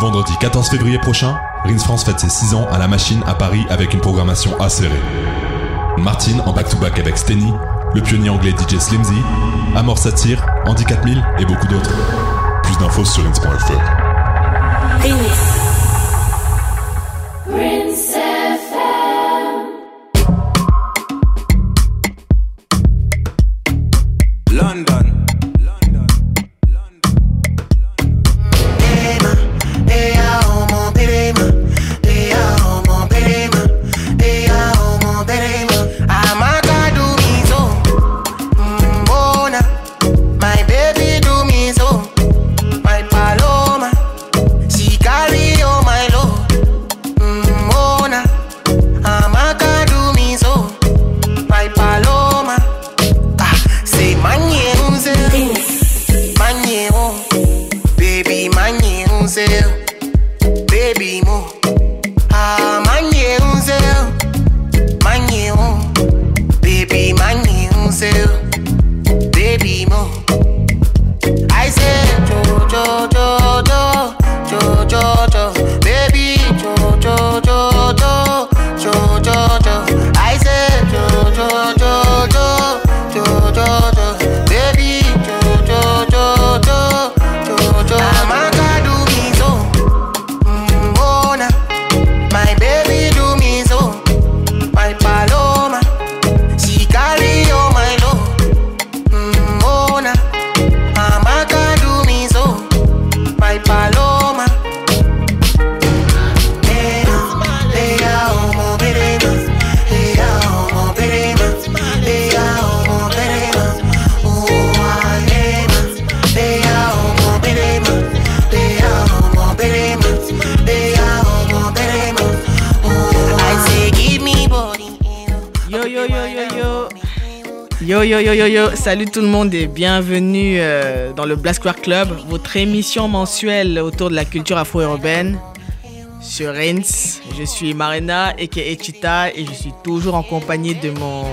Vendredi 14 février prochain, Rins France fête ses 6 ans à la machine à Paris avec une programmation acérée. Martine en back-to-back avec Steny, le pionnier anglais DJ Slimzy, Amor Satire, Andy 4000 et beaucoup d'autres. Plus d'infos sur rins.fr. salut tout le monde et bienvenue euh, dans le Blast Square Club, votre émission mensuelle autour de la culture afro-urbaine sur Reims. Je suis Marina aka Chita et je suis toujours en compagnie de mon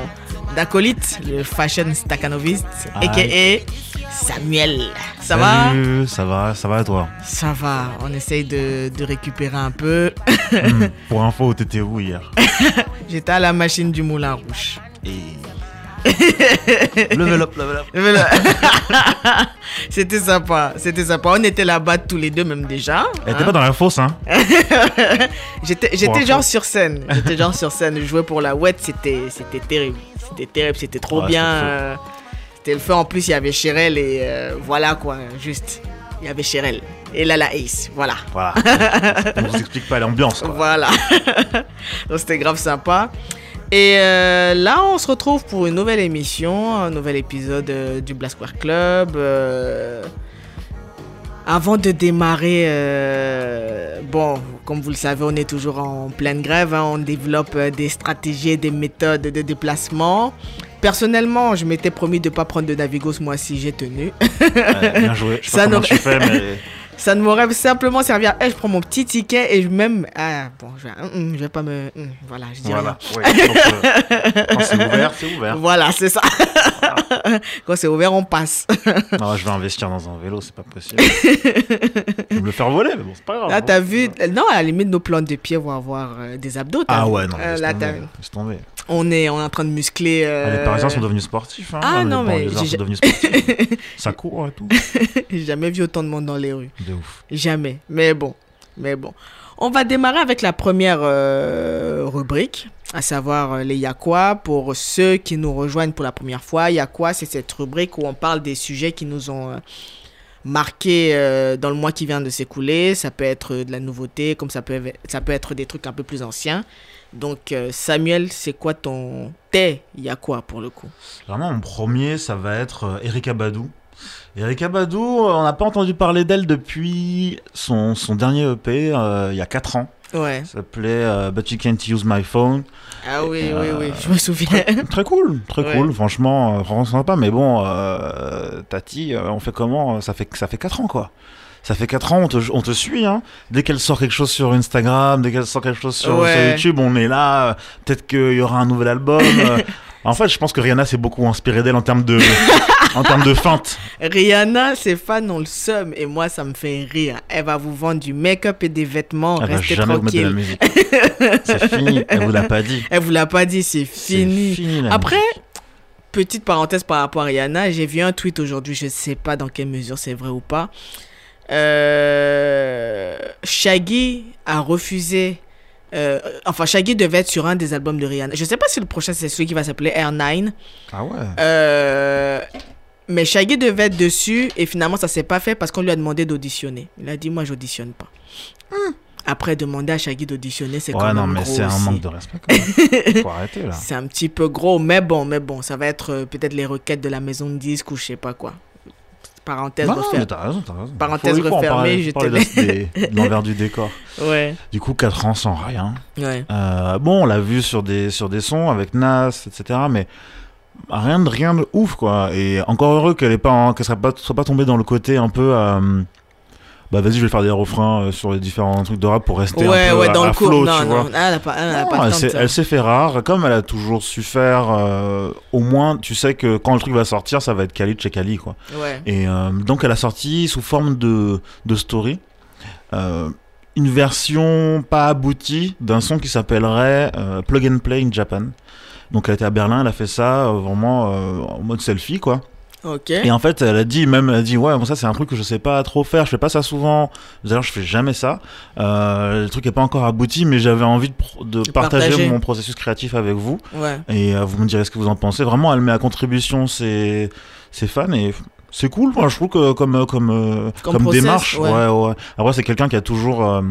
acolyte, le fashion staccanoviste aka Samuel. Ça va Salut, Ça va, ça va et toi? Ça va, on essaye de, de récupérer un peu. Hmm, Pour info, t'étais où hier? J'étais à la machine du Moulin Rouge. Level up, level up. C'était sympa, c'était sympa. On était là-bas tous les deux même déjà. Elle était hein. pas dans la fosse, hein J'étais j'étais genre sur scène. J'étais genre sur scène. Je jouais pour la WET, c'était c'était terrible. C'était terrible, c'était trop Ouais, bien. c'était le feu. euh, C'était le feu. En plus, il y avait Cherel et euh, voilà quoi, juste. Il y avait Cherel. Et là, la Ace, voilà. Voilà. On vous explique pas l'ambiance. Voilà. Donc c'était grave sympa. Et euh, là, on se retrouve pour une nouvelle émission, un nouvel épisode euh, du Blast Square Club. euh, avant de démarrer, bon, comme vous le savez, on est toujours en pleine grève. hein, on développe des stratégies des méthodes de déplacement. Personnellement, je m'étais promis de ne pas prendre de Navigo ce mois-ci, j'ai tenu. Bien joué. Je sais Ça pas comment n'aurait- tu fais, mais Ça ne m'aurait simplement servi à. Eh, je prends mon petit ticket et je même. Ah, bon, je vais, hum, hum, je vais pas me. hum, voilà, je dis voilà. rien. Donc, euh, quand c'est ouvert, c'est ouvert. Voilà, c'est ça. Quand c'est ouvert, on passe. Non, je vais investir dans un vélo, c'est pas possible. je vais me le faire voler, mais bon, c'est pas grave. Là, t'as vu. Non, à la limite, nos plantes de pied vont avoir euh, des abdos. Ah vu ouais, non, Euh, laisse là, tomber. t'as- laisse tomber. on, est, on est en train de muscler. Ah, Les euh, Parisiens sont devenus sportifs. Hein. Ah, les non, mais j'ai- sont devenus sportifs. Ça court et tout. J'ai jamais vu autant de monde dans les rues. De ouf. Jamais. Mais bon. Mais bon. On va démarrer avec la première euh, rubrique, à savoir euh, les Yakwa. Pour ceux qui nous rejoignent pour la première fois, Yakwa, c'est cette rubrique où on parle des sujets qui nous ont euh, marqués dans le mois qui vient de s'écouler. Ça peut être de la nouveauté, comme ça peut, être des trucs un peu plus anciens. Donc, Samuel, c'est quoi ton thé Yakwa pour le coup? Vraiment, mon premier, ça va être Erika Badou. Erika Badou, euh, on n'a pas entendu parler d'elle depuis son, son dernier EP, euh, il y a 4 ans. Ouais. Ça s'appelait euh, But You Can't Use My Phone. Ah oui, Euh, oui, oui, je me souviens. Très cool, très Ouais. cool, franchement, euh, franchement sympa. Mais bon, euh, Tati, euh, on fait comment? Ça fait, ça fait 4 ans, quoi. Ça fait 4 ans, on te, on te suit. Hein. Dès qu'elle sort quelque chose sur Instagram, dès qu'elle sort quelque chose sur, Ouais. sur YouTube, on est là. euh, Peut-être qu'il y aura un nouvel album. En fait, je pense que Rihanna s'est beaucoup inspirée d'elle en termes de, en termes de feinte. Rihanna, ses fans ont le seum et moi, ça me fait rire. Elle va vous vendre du make-up et des vêtements. Elle va Restez jamais vous mettre de la tranquille. musique. C'est fini. Elle vous l'a pas dit. Elle vous l'a pas dit, c'est fini. fini, Après, musique. petite parenthèse par rapport à Rihanna, j'ai vu un tweet aujourd'hui, je sais pas dans quelle mesure c'est vrai ou pas. Euh, Shaggy a refusé. Euh, enfin, Shaggy devait être sur un des albums de Rihanna. Je sais pas si le prochain c'est celui qui va s'appeler Air 9. Ah ouais. Euh, mais Shaggy devait être dessus et finalement ça s'est pas fait parce qu'on lui a demandé d'auditionner. Il a dit moi j'auditionne pas. Après demander à Shaggy d'auditionner c'est quand Ouais, même non, mais gros c'est un manque de respect. Quand même. Faut arrêter là. C'est un petit peu gros, mais bon, mais bon, ça va être euh, peut-être les requêtes de la maison de disques ou je sais pas quoi. Parenthèse Non, non, refermée. mais t'as raison, t'as raison. Parenthèse refermée, te de, l'envers du décor. Ouais, Du coup, 4 ans sans rien. ouais. Euh, bon, on l'a vu sur des, sur des sons avec Nas, etc. Mais rien de, rien de ouf, quoi. Et encore heureux qu'elle en- qu'elle soit pas, soit pas tombée dans le côté un peu. euh, bah vas-y, je vais faire des refrains euh, sur les différents trucs de rap pour rester Ouais, un peu ouais, à, dans à le cours. flow, Non, tu non, vois. elle a pas, elle a Non, pas le elle temps de s'est- elle fait rare, comme elle a toujours su faire. euh, au moins, tu sais que quand le truc va sortir, ça va être Khalid chez Kali, quoi. Ouais. Et euh, donc, elle a sorti sous forme de, de story euh, une version pas aboutie d'un son qui s'appellerait Plug and Play in Japan. Donc, elle était à Berlin, elle a fait ça vraiment en mode selfie, quoi. Et en fait, elle a dit même, elle a dit ouais, bon, ça c'est un truc que je sais pas trop faire, je fais pas ça souvent. D'ailleurs, je fais jamais ça. Euh, le truc est pas encore abouti, mais j'avais envie de, partager, partager. mon processus créatif avec vous. Ouais. Et euh, vous me direz ce que vous en pensez. Vraiment, elle met à contribution ses, ses fans et c'est cool. Moi, je trouve que comme comme euh, Comme comme, process, démarche, ouais. ouais, ouais. Après, c'est quelqu'un qui a toujours euh,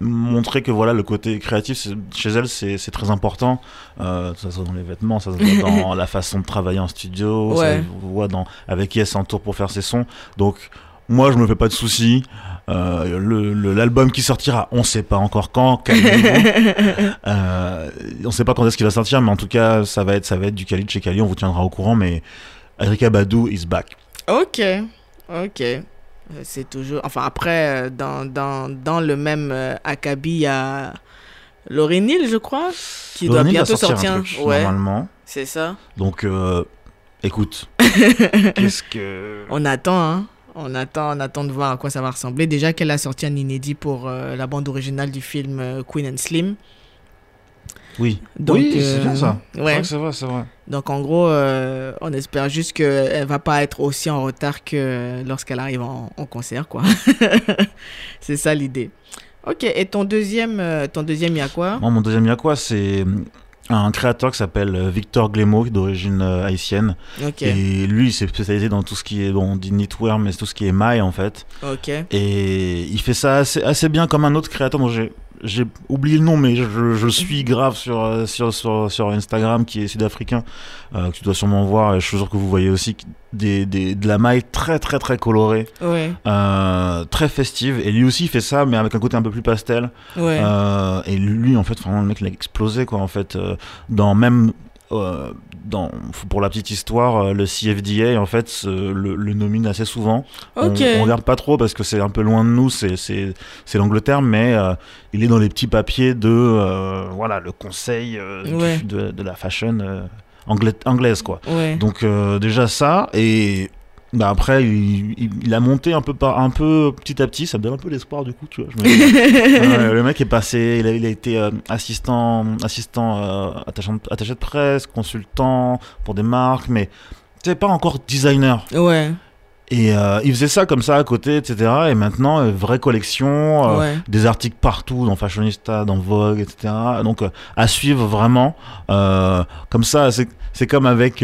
montré que voilà le côté créatif chez elle c'est très important. Euh, ça se voit dans les vêtements, ça se voit dans la façon de travailler en studio, ça se voit dans avec qui elle s'entoure pour faire ses sons. Donc moi, je me fais pas de soucis. Euh, L'album qui sortira, on sait pas encore quand. Euh, on sait pas quand est-ce qu'il va sortir, mais en tout cas, ça va être, ça va être du Khalid chez Khalid. On vous tiendra au courant, mais Erika Badou is back. Ok. Ok. Euh, C'est toujours. Enfin, après, euh, dans, dans, dans le même euh, acabit, il y a Laurie Hill, je crois, qui doit bientôt sortir un truc, ouais, normalement. c'est ça. Donc, euh, écoute. Qu'est-ce que. On attend, hein. On attend, on attend de voir à quoi ça va ressembler. Déjà qu'elle a sorti un inédit pour euh, la bande originale du film Queen and Slim. Oui. Donc, oui, c'est euh, bien ça. Ouais. c'est vrai, c'est vrai. Donc en gros, euh, on espère juste qu'elle va pas être aussi en retard que lorsqu'elle arrive en, en concert, quoi. c'est ça l'idée. Ok, et ton deuxième, euh, ton deuxième, il y a quoi? Moi, mon deuxième, il y a quoi? C'est un créateur qui s'appelle euh, Victor Glémo, d'origine euh, haïtienne. Ok, Et lui, il s'est spécialisé dans tout ce qui est, bon, on dit knitwear, mais tout ce qui est maille, en fait. ok, Et il fait ça assez, assez bien comme un autre créateur dont j'ai j'ai oublié le nom, mais je, suis grave sur, euh, sur, sur, sur Instagram, qui est sud-africain, euh, que tu dois sûrement voir, et je suis sûr que vous voyez aussi des, des, de la maille très très très colorée, ouais, euh, très festive, et lui aussi il fait ça, mais avec un côté un peu plus pastel. ouais, Euh, et lui, en fait, vraiment, le mec, il a explosé, quoi, en fait, dans même. Euh, dans, pour la petite histoire, euh, le CFDA en fait le, le nomine assez souvent. On, on regarde pas trop parce que c'est un peu loin de nous, c'est l'Angleterre, mais euh, il est dans les petits papiers de euh, voilà le conseil du- de, de la fashion angla- anglaise quoi. ouais, Donc euh, déjà ça et bah après il, il- il a monté un peu par un peu petit à petit, ça me donne un peu l'espoir du coup tu vois. je me le mec est passé, il a, il a été euh, assistant, assistant euh, attachant- attaché de presse, consultant pour des marques, mais c'est pas encore designer. ouais, Et euh, il faisait ça comme ça à côté, etc. Et maintenant, vraie collection, ouais. des articles partout, dans Fashionista, dans Vogue, etc. Donc à suivre vraiment. Comme ça, c'est c'est comme avec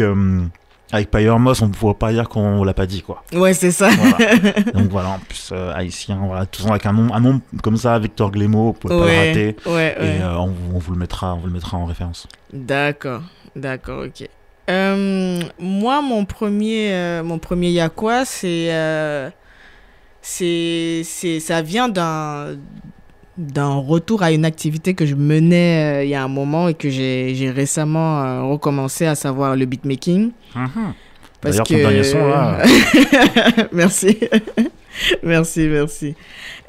avec Moss, on ne pourrait pas dire qu'on l'a pas dit quoi. Ouais, c'est ça. Voilà. Donc voilà, en plus euh, haïtien, voilà, tout avec un nom, un nom comme ça, Victor Glémo, vous pouvez pas le Ouais, rater. ouais, ouais. Et euh, on, vous- on vous le mettra, on vous le mettra en référence. D'accord, d'accord, ok. Euh, moi, mon premier, mon premier y a quoi, c'est, c'est, c'est, ça vient d'un, d'un retour à une activité que je menais euh, il y a un moment et que j'ai, récemment euh, recommencé, à savoir le beatmaking. Parce D'ailleurs, ton que... dernier son, là. Merci. merci, merci.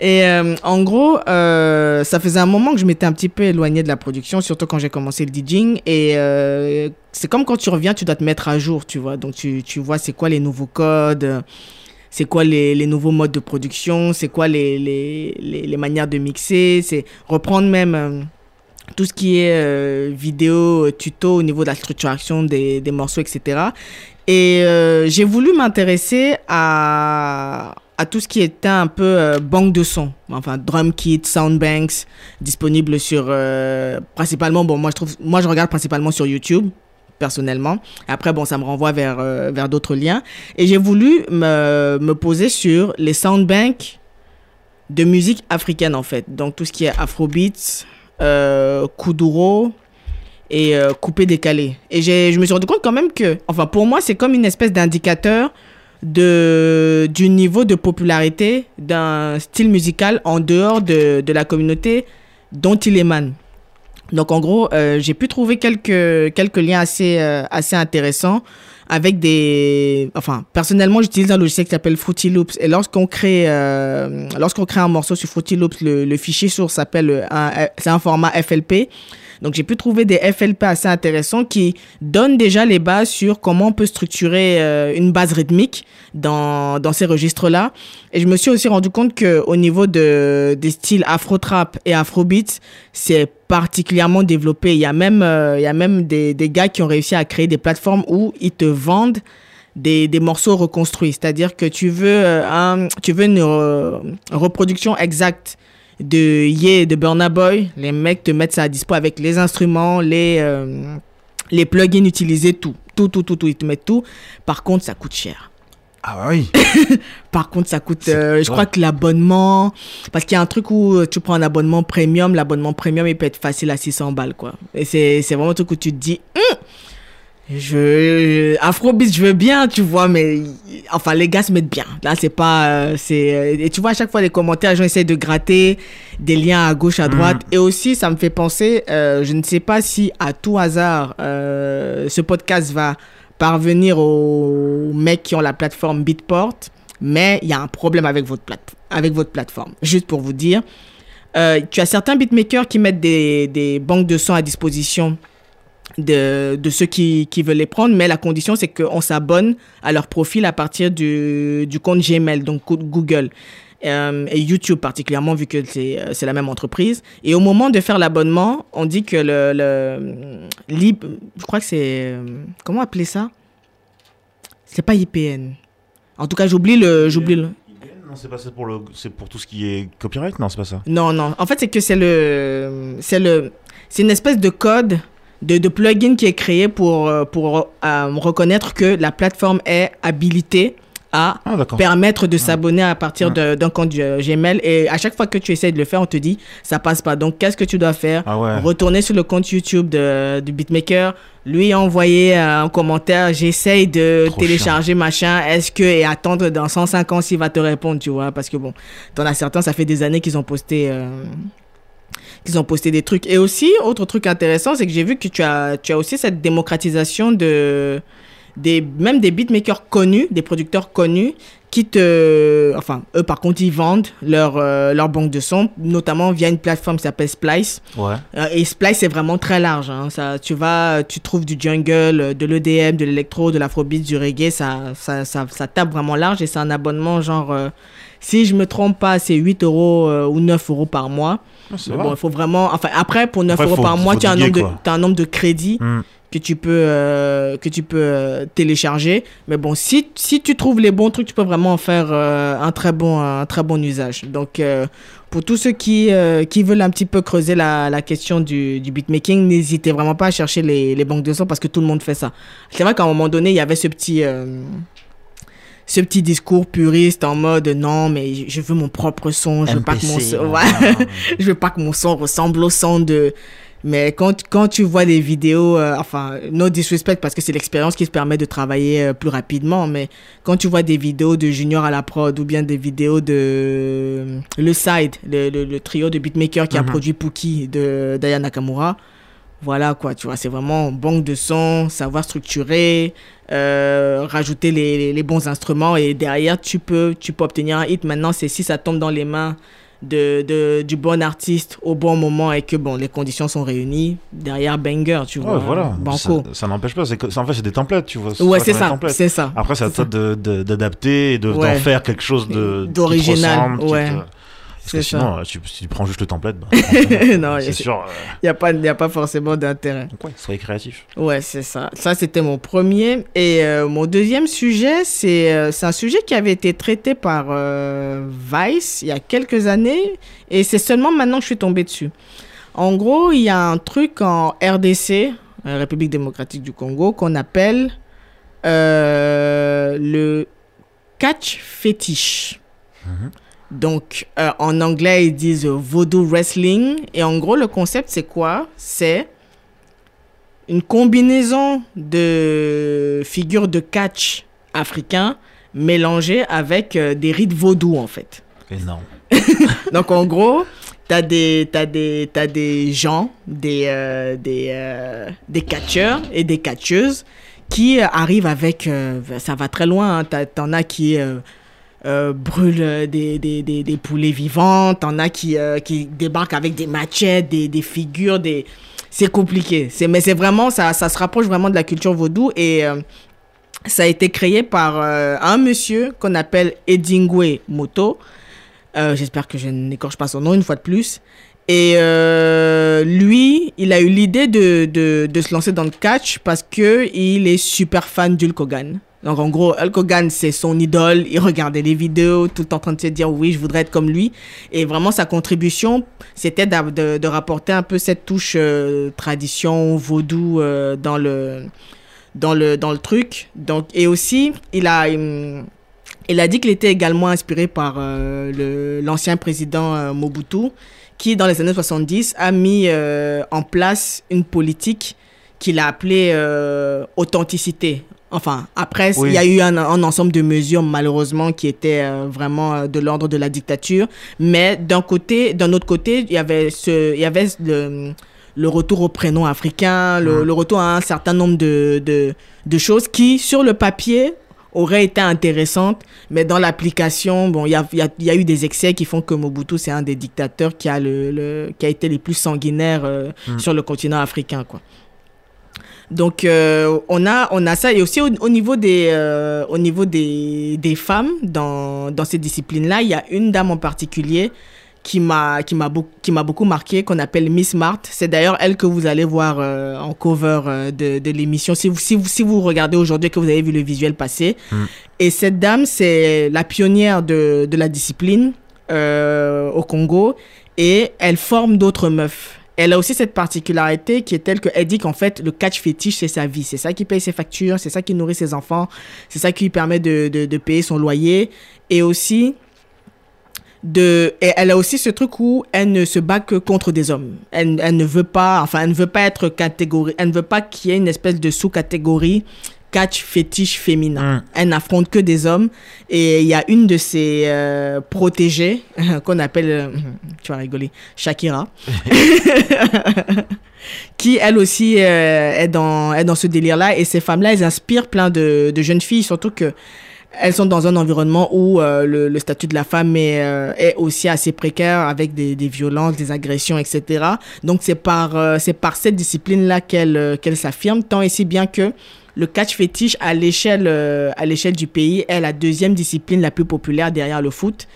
Et euh, en gros, ça faisait un moment que je m'étais un petit peu éloigné de la production, surtout quand j'ai commencé le DJing. Et c'est comme quand tu reviens, tu dois te mettre à jour, tu vois. Donc tu, tu vois c'est quoi les nouveaux codes, c'est quoi les, nouveaux modes de production, c'est quoi les, les, les, manières de mixer, c'est reprendre même euh, tout ce qui est euh, vidéo, euh, tuto au niveau de la structuration des, des morceaux, etc. Et j'ai voulu m'intéresser à, à tout ce qui était un peu banque de sons, enfin drum kit, sound banks, disponibles sur principalement, bon moi je trouve, moi je regarde principalement sur YouTube personnellement. Après bon ça me renvoie vers euh, vers d'autres liens et j'ai voulu me, me poser sur les sound banks de musique africaine en fait, donc tout ce qui est afrobeats, euh, kuduro et euh, coupé décalé. Et je me suis rendu compte quand même que, enfin pour moi c'est comme une espèce d'indicateur de, du niveau de popularité d'un style musical en dehors de, de la communauté dont il émane. Donc en gros, euh, j'ai pu trouver quelques, quelques liens assez, euh, assez intéressants avec des... Enfin, personnellement, j'utilise un logiciel qui s'appelle Fruity Loops. Et lorsqu'on crée, euh, lorsqu'on crée un morceau sur Fruity Loops, le, le fichier source s'appelle un, c'est un format FLP. Donc j'ai pu trouver des FLP assez intéressants qui donnent déjà les bases sur comment on peut structurer euh, une base rythmique dans, dans ces registres-là. Et je me suis aussi rendu compte que au niveau de, des styles afro-trap et afrobeat, c'est particulièrement développé. Il y a même, euh, il y a même des, des gars qui ont réussi à créer des plateformes où ils te vendent des, des morceaux reconstruits. C'est-à-dire que tu veux, euh, tu veux une reproduction exacte de Ye de Burna Boy, les mecs te mettent ça à dispo avec les instruments, les, euh, les plugins utilisés, tout. Tout, tout, tout, tout, ils te mettent tout. Par contre, ça coûte cher. Ah bah oui. Par contre, ça coûte, euh, je crois que l'abonnement, parce qu'il y a un truc où euh, tu prends un abonnement premium, l'abonnement premium, il peut être facile à 600 balles, quoi. Et c'est, c'est vraiment un truc où tu te dis, Hum, je, Afrobeat, je veux bien, tu vois, mais, enfin, les gars se mettent bien. Là, c'est pas, euh, c'est, euh, et tu vois, à chaque fois, les commentaires, les gens essayent de gratter des liens à gauche, à droite. Et aussi, ça me fait penser, euh, je ne sais pas si, à tout hasard, euh, ce podcast va parvenir aux mecs qui ont la plateforme Beatport, mais il y a un problème avec votre, plate avec votre plateforme. Juste pour vous dire, euh, tu as certains beatmakers qui mettent des, des banques de sons à disposition de, de ceux qui, qui veulent les prendre, mais la condition, c'est qu'on s'abonne à leur profil à partir du, du compte Gmail, donc Google. Euh, et YouTube particulièrement, vu que c'est euh, c'est la même entreprise. Et au moment de faire l'abonnement, on dit que le, le lib, je crois que c'est euh, comment appeler ça? C'est pas IPN. En tout cas, j'oublie le, j'oublie le. Non, c'est pas ça pour le, c'est pour tout ce qui est copyright? Non, c'est pas ça. Non, non. En fait, c'est que c'est le, c'est le, c'est une espèce de code de, de plugin qui est créé pour euh, pour euh, reconnaître que la plateforme est habilitée à Ah permettre de s'abonner à partir de- d'un compte euh, Gmail. Et à chaque fois que tu essaies de le faire on te dit ça passe pas. Donc qu'est-ce que tu dois faire? Ah ouais. retourner sur le compte YouTube de, du beatmaker lui envoyer un commentaire j'essaye de Trop télécharger machin. Est-ce que et attendre dans 105 ans s'il va te répondre tu vois? Parce que bon t'en as certains ça fait des années qu'ils ont posté euh, qu'ils ont posté des trucs et aussi autre truc intéressant c'est que j'ai vu que tu as tu as aussi cette démocratisation de des même des beatmakers connus des producteurs connus qui te enfin eux par contre ils vendent leur euh, leur banque de sons notamment via une plateforme qui s'appelle Splice Ouais. euh, et Splice c'est vraiment très large hein. ça tu vas tu trouves du jungle de l'EDM de l'électro de l'afrobeat du reggae ça ça, ça ça tape vraiment large et c'est un abonnement genre euh, si je me trompe pas c'est 8 euros euh, ou 9 euros par mois. Ah, Mais bon il faut vraiment enfin après pour 9 Après, euros faut- par mois tu as un nombre de quoi. t'as un nombre de crédits Hmm. que tu peux euh, que tu peux euh, télécharger. Mais bon si si tu trouves les bons trucs tu peux vraiment en faire euh, un très bon un très bon usage. Donc euh, pour tous ceux qui euh, qui veulent un petit peu creuser la, la question du, du beatmaking n'hésitez vraiment pas à chercher les, les banques de sons parce que tout le monde fait ça. C'est vrai qu'à un moment donné il y avait ce petit euh, ce petit discours puriste en mode non mais je veux mon propre son je veux pas que mon son ouais je veux pas que mon son ressemble au son de mais quand, quand tu vois des vidéos, euh, enfin, no disrespect parce que c'est l'expérience qui se permet de travailler euh, plus rapidement, mais quand tu vois des vidéos de Junior à la prod ou bien des vidéos de euh, Le Side, le, le, le trio de beatmakers qui a Mhm. produit Pookie de Daya Nakamura, Voilà quoi, tu vois, c'est vraiment banque de sons, savoir structurer, euh, rajouter les, les- les bons instruments et derrière tu peux, tu peux obtenir un hit. Maintenant, c'est si ça tombe dans les mains de, de- du bon artiste au bon moment et que bon, les conditions sont réunies, derrière banger, tu vois. Ouais, voilà. Banco. Ça, ça n'empêche pas. C'est que- en fait, c'est des templates, tu vois. Ouais, c'est ça, c'est ça. Après, c'est à toi de- d'adapter et de- d'en Ouais. faire quelque chose de D'original, ouais. te- Parce que sinon, euh, tu- si tu prends juste le template, bah, Non, c'est sûr. euh, Il n'y a, a pas forcément d'intérêt. donc ouais, soyez créatif. Ouais, c'est ça. Ça, c'était mon premier. Et euh, mon deuxième sujet, c'est euh, un sujet qui avait été traité par euh, Vice il y a quelques années. Et c'est seulement maintenant que je suis tombé dessus. En gros, il y a un truc en RDC, euh, République démocratique du Congo, qu'on appelle euh, le catch fétiche. Donc, euh, en anglais, ils disent voodoo wrestling. Et en gros, le concept, c'est quoi? C'est une combinaison de figures de catch africains mélangées avec euh, des rites vaudous, en fait. Énorme. Donc, en gros, t'as des, t'as des, t'as des gens, des, euh, des, des catcheurs et des catcheuses qui arrivent avec... ça va très loin. Hein, T'en as qui... euh, brûlent euh, des, des, des, poulets vivants, t'en as qui, euh, qui débarquent avec des machettes, des, des figures, des... c'est compliqué. C'est, mais c'est vraiment, ça, ça se rapproche vraiment de la culture vaudou et euh, ça a été créé par un monsieur qu'on appelle Edingwe Moto. J'espère que je n'écorche pas son nom une fois de plus. Et lui, il a eu l'idée de, de, de se lancer dans le catch parce que il est super fan d'Hulk Hogan. Donc en gros, Hulk Hogan, c'est son idole. Il regardait les vidéos, tout le temps en train de se dire oui, je voudrais être comme lui. Et vraiment, sa contribution, c'était de, rapporter un peu cette touche euh, tradition vaudou euh, dans le dans le dans le truc. Donc et aussi, il a hum, il a dit qu'il était également inspiré par euh, l'ancien président Mobutu, qui dans les années 70 a mis en place une politique qu'il a appelée euh, authenticité. Enfin, après, Oui. il y a eu un, un ensemble de mesures, malheureusement, qui étaient euh, vraiment euh, de l'ordre de la dictature. Mais d'un côté, d'un autre côté, il y avait, ce, il y avait le, le retour au prénom africain, le, Mhm. le retour à un certain nombre de, de, de choses qui, sur le papier, auraient été intéressantes, mais dans l'application, bon, il y a, il y, a, il y a eu des excès qui font que Mobutu, c'est un des dictateurs qui a, le, le- qui a été les plus sanguinaires euh, Mhm. sur le continent africain, quoi. Donc, euh, on, a, on a ça. Et aussi, au, au niveau, des, euh, au niveau des, des femmes, dans, dans ces disciplines-là, il y a une dame en particulier qui m'a qui m'a beaucoup qui m'a beaucoup marqué qu'on appelle Miss Marthe c'est d'ailleurs elle que vous allez voir euh, en cover euh, de, de l'émission. Si vous, si vous si vous regardez aujourd'hui que vous avez vu le visuel passer. Mm. et cette dame c'est la pionnière de, de la discipline euh, au Congo. Et elle forme d'autres meufs elle a aussi cette particularité qui est telle qu'elle dit qu'en fait, le catch fétiche, c'est sa vie. C'est ça qui paye ses factures, c'est ça qui nourrit ses enfants, c'est ça qui lui permet de, de, de payer son loyer. Et aussi, de, et elle a aussi ce truc où elle ne se bat que contre des hommes. Elle, elle ne veut pas, enfin, elle ne veut pas être catégorie, elle ne veut pas qu'il y ait une espèce de sous-catégorie catch fétiche féminin. Mm. Elle n'affronte que des hommes. Et il y a une de ses euh, protégées qu'on appelle, euh, tu vas rigoler, Shakira, qui elle aussi euh, est, dans, est dans ce délire-là. Et ces femmes-là, elles inspirent plein de, de jeunes filles, surtout que elles sont dans un environnement où euh, le, le statut de la femme est, euh, est aussi assez précaire avec des, des violences, des agressions, etc. Donc c'est par, euh, c'est par cette discipline-là qu'elle euh, qu'elle s'affirme, tant et si bien que le catch fétiche à l'échelle euh, à l'échelle du pays est la deuxième discipline la plus populaire derrière le foot.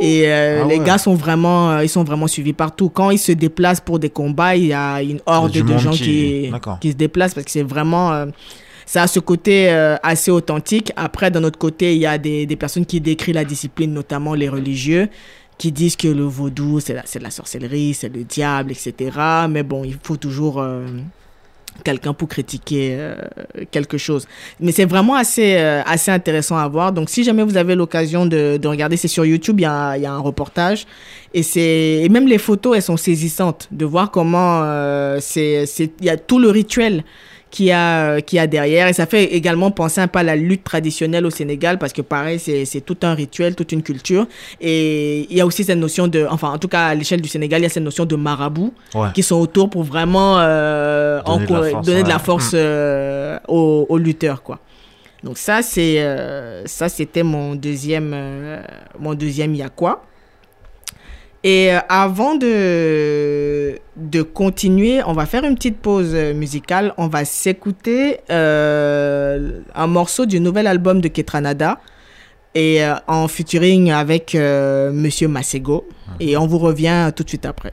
Et euh, Ah les ouais. gars sont vraiment euh, ils sont vraiment suivis partout. Quand ils se déplacent pour des combats, il y a une horde de gens qui- qui, se déplacent parce que c'est vraiment euh, ça a ce côté euh, assez authentique. Après, d'un autre côté, il y a des, des personnes qui décrivent la discipline, notamment les religieux, qui disent que le vaudou, c'est la, c'est de la sorcellerie, c'est le diable, etc. Mais bon, il faut toujours euh, quelqu'un pour critiquer euh, quelque chose. Mais c'est vraiment assez, euh, assez intéressant à voir. Donc, si jamais vous avez l'occasion de, de regarder, c'est sur YouTube, il y a, y a un reportage. Et, c'est, même les photos, elles sont saisissantes de voir comment euh, il y a tout le rituel qui a, qui a derrière. Et ça fait également penser un peu à la lutte traditionnelle au Sénégal parce que pareil, c'est c'est tout un rituel, toute une culture. Et il y a aussi cette notion de, enfin en tout cas à l'échelle du Sénégal, il y a cette notion de marabout Ouais. qui sont autour pour vraiment euh, Donner de la force, donner de la ouais. force euh, aux, aux lutteurs quoi. Donc ça c'est euh, ça c'était mon deuxième euh, mon deuxième Yakwa. Et euh, avant de, de continuer, on va faire une petite pause euh, musicale. On va s'écouter euh, un morceau du nouvel album de Ketranada et euh, en featuring avec euh, Monsieur Masego. Et on vous revient tout de suite après.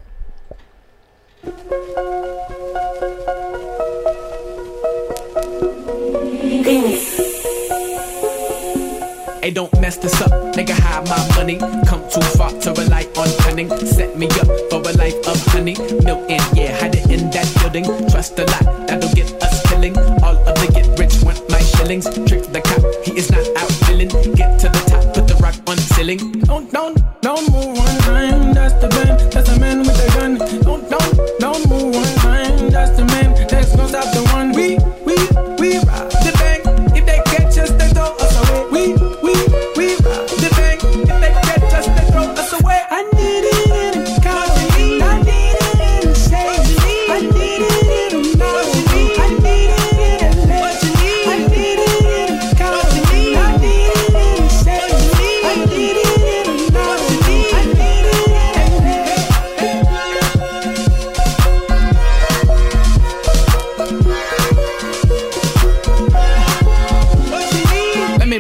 Hey, don't mess this up, nigga. Hide my money. Come too far to rely on cunning. Set me up for a life of honey. Milton, yeah, hide it in that building. Trust a lot, that'll get us killing. All of the get rich want my shillings. Trick the cop, he is not out feeling. Get to the top, put the rock on ceiling. Don't, don't, don't move one time. That's the man, that's the man with the gun. Don't, don't, don't move one time. That's the man that's gonna stop the one. We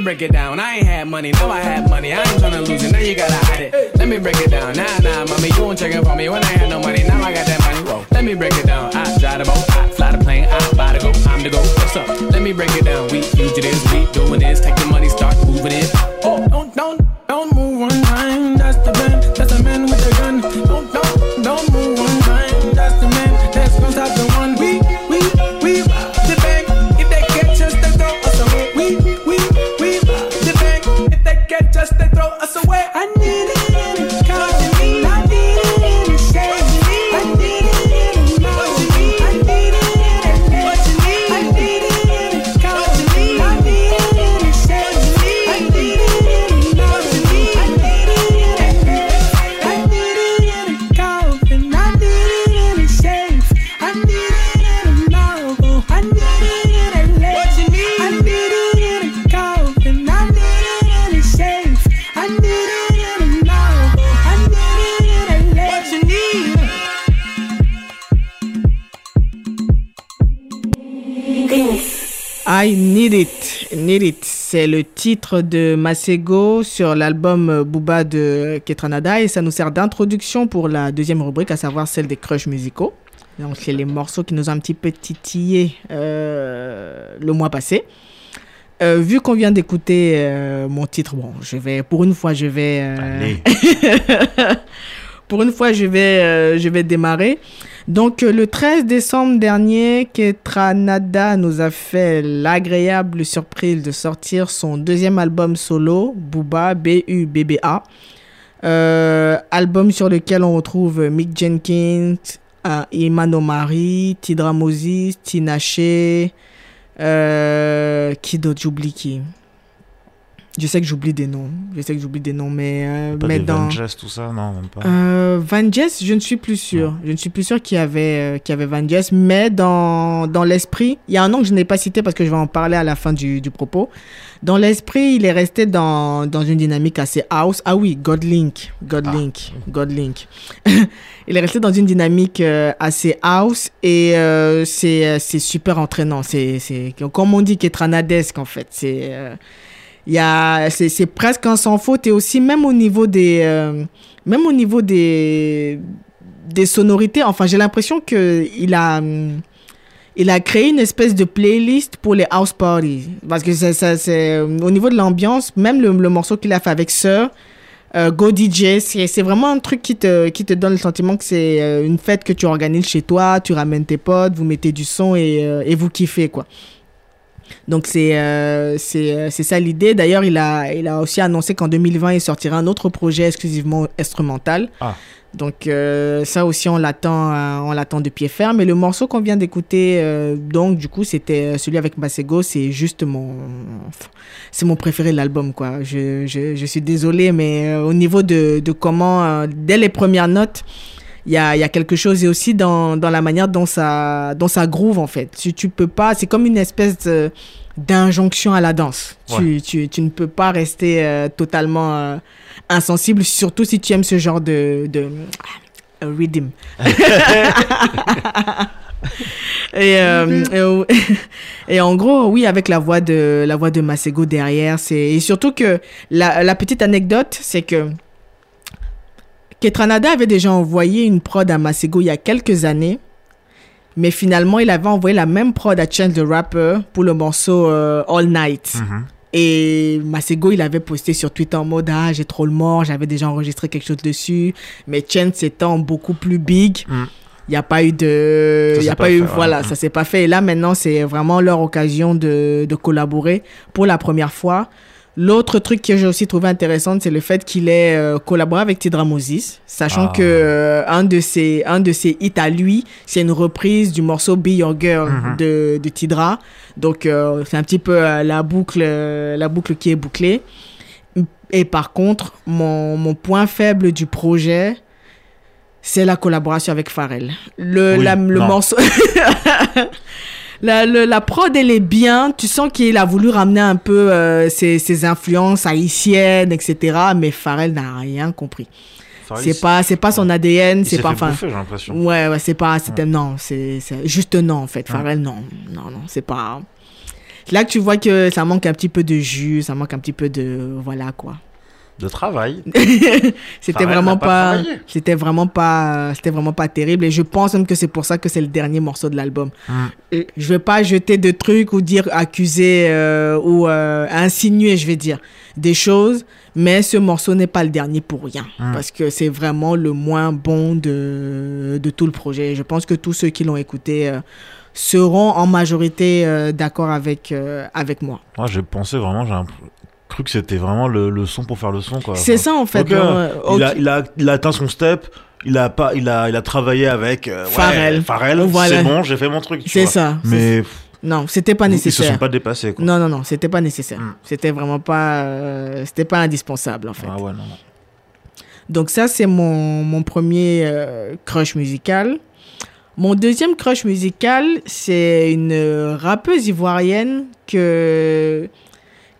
break it down. I ain't had money, now I have money. I ain't tryna lose it, now you gotta hide it. Let me break it down. Nah, nah, mommy, you won't checking for me when I had no money. Now I got that money. Whoa. Let me break it down. I drive the boat, I fly the plane, I buy the go, I'm the go. What's up? Let me break it down. We fugitives, we doing this. Take the money, start moving it. I Need It. Need It, c'est le titre de Masego sur l'album Booba de Ketranada et ça nous sert d'introduction pour la deuxième rubrique, à savoir celle des crushs musicaux. Donc, c'est les morceaux qui nous ont un petit peu titillé euh, le mois passé. Euh, vu qu'on vient d'écouter euh, mon titre, bon, je vais, pour une fois, je vais, Allez. pour une fois, je vais, je vais démarrer. Donc, euh, le 13 décembre dernier, Ketranada nous a fait l'agréable surprise de sortir son deuxième album solo, Booba, B-U-B-B-A. Euh, album sur lequel on retrouve Mick Jenkins, euh, Iman Omari, Tidra Moses, Tinaché, Je sais que j'oublie des noms, je sais que j'oublie des noms, mais, euh, Pas mais des dans... Van Jess, tout ça, non, même pas. Euh, Van Jess, je ne suis plus sûr. Je ne suis plus sûr qu'il y avait, euh, qu'il y avait Van Jess, mais dans, dans l'esprit, il y a un nom que je n'ai pas cité parce que je vais en parler à la fin du, du propos. Dans l'esprit, il est resté dans, dans une dynamique assez house. Ah oui, Godlink, Godlink, Godlink. il est resté dans une dynamique euh, assez house et euh, c'est, euh, c'est super entraînant. C'est, comme on dit, qu'étranadesque en fait. C'est, il y a, c'est, c'est presque un sans faute et aussi même au niveau des, euh, même au niveau des, des sonorités, enfin, j'ai l'impression que il a, il a créé une espèce de playlist pour les house parties. Parce que c'est, c'est, euh, au niveau de l'ambiance, même le, le morceau qu'il a fait avec Sir, euh, Go DJ, c'est, vraiment un truc qui te, qui te donne le sentiment que c'est une fête que tu organises chez toi, tu ramènes tes potes, vous mettez du son et, et vous kiffez, quoi. Donc c'est euh, c'est euh, c'est ça l'idée. D'ailleurs, il a il a aussi annoncé qu'en 2020 il sortira un autre projet exclusivement instrumental. Ah. Donc euh, ça aussi on l'attend euh, on l'attend de pied ferme. Et le morceau qu'on vient d'écouter euh, donc du coup c'était celui avec Masego. C'est juste mon c'est mon préféré de l'album quoi. Je, je je suis désolé mais au niveau de de comment dès les premières notes il y a, y a quelque chose et aussi dans, dans la manière dont ça, dont ça groove en fait. Tu, tu peux pas, c'est comme une espèce d'injonction à la danse. Tu, tu, tu ne peux pas rester euh, totalement euh, insensible, surtout si tu aimes ce genre de, de ah, rhythm. et, euh, et en gros, oui, avec la voix de la voix de Masego derrière, c'est et surtout que la, la petite anecdote, c'est que Ketranada avait déjà envoyé une prod à Masego il y a quelques années, mais finalement, il avait envoyé la même prod à Chance the Rapper pour le morceau euh, All Night. Mhm. Et Masego, il avait posté sur Twitter en mode Ah, j'ai trop le mort, j'avais déjà enregistré quelque chose dessus. Mais Chance étant beaucoup plus big, il Mm. n'y a pas eu de. Il a pas pas, eu. fait. Voilà, Mm. ça s'est pas fait. Et là, maintenant, c'est vraiment leur occasion de, de collaborer pour la première fois. L'autre truc que j'ai aussi trouvé intéressant, c'est le fait qu'il ait euh, collaboré avec Tidra Moses, sachant Ah. que euh, un de ses un de ses hits à lui, c'est une reprise du morceau Be Your Girl Mhm. de, de Tidra. Donc euh, c'est un petit peu la boucle la boucle qui est bouclée. Et par contre, mon, mon point faible du projet, c'est la collaboration avec Pharrell. Le, Oui, la- le morceau. la, le- la prod, elle est bien. Tu sens qu'il a voulu ramener un peu euh, ses, ses influences haïtiennes, etc. Mais Pharrell n'a rien compris. C'est pas, c'est pas son ADN, c'est pas. Enfin, bouffer, j'ai l'impression. Ouais, ouais, c'est pas, c'était, non, c'est, juste non, en fait. Ouais. Pharrell, non, non, non, c'est pas. Là que tu vois que ça manque un petit peu de jus, ça manque un petit peu de, voilà, quoi. De travail. C'était vraiment pas c'était vraiment pas, c'était vraiment pas terrible. Et je pense même que c'est pour ça que c'est le dernier morceau de l'album. Mm. Et Je vais pas jeter de trucs ou dire accuser euh, ou euh, insinuer, je vais dire, des choses. Mais ce morceau n'est pas le dernier pour rien. Mm. Parce que c'est vraiment le moins bon de, de tout le projet. Je pense que tous ceux qui l'ont écouté euh, seront en majorité euh, d'accord avec, euh, avec moi. Moi, j'ai pensé vraiment, j'ai cru que c'était vraiment le, le son pour faire le son, quoi. C'est ça en fait. Non, euh, Il, a, il, a, il a atteint son step. Il a, pas, il a, il a travaillé avec euh, ouais, Pharrell. Pharrell, Voilà. c'est bon, j'ai fait mon truc. C'est ça. Mais Non, c'était pas ils se nécessaire. sont pas dépassés. Quoi. Non, non, non, c'était pas nécessaire. Mm. C'était vraiment pas, euh, c'était pas indispensable en fait. Ah ouais, non, non. Donc ça, c'est mon, mon premier euh, crush musical. Mon deuxième crush musical, c'est une euh, rappeuse ivoirienne que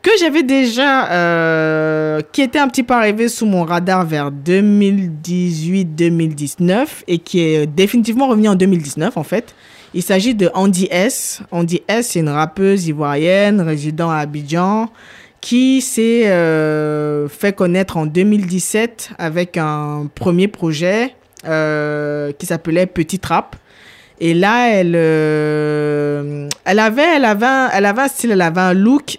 que j'avais déjà, euh, qui était un petit peu arrivée sous mon radar vers 2018-2019 et qui est définitivement revenue en 2019 en fait. Il s'agit de Andy S. Andy S, c'est une rappeuse ivoirienne résidant à Abidjan qui s'est euh, fait connaître en 2017 avec un premier projet euh, qui s'appelait Petit Rap. Et là, elle, elle, avait, elle, avait elle avait un style, elle avait un look.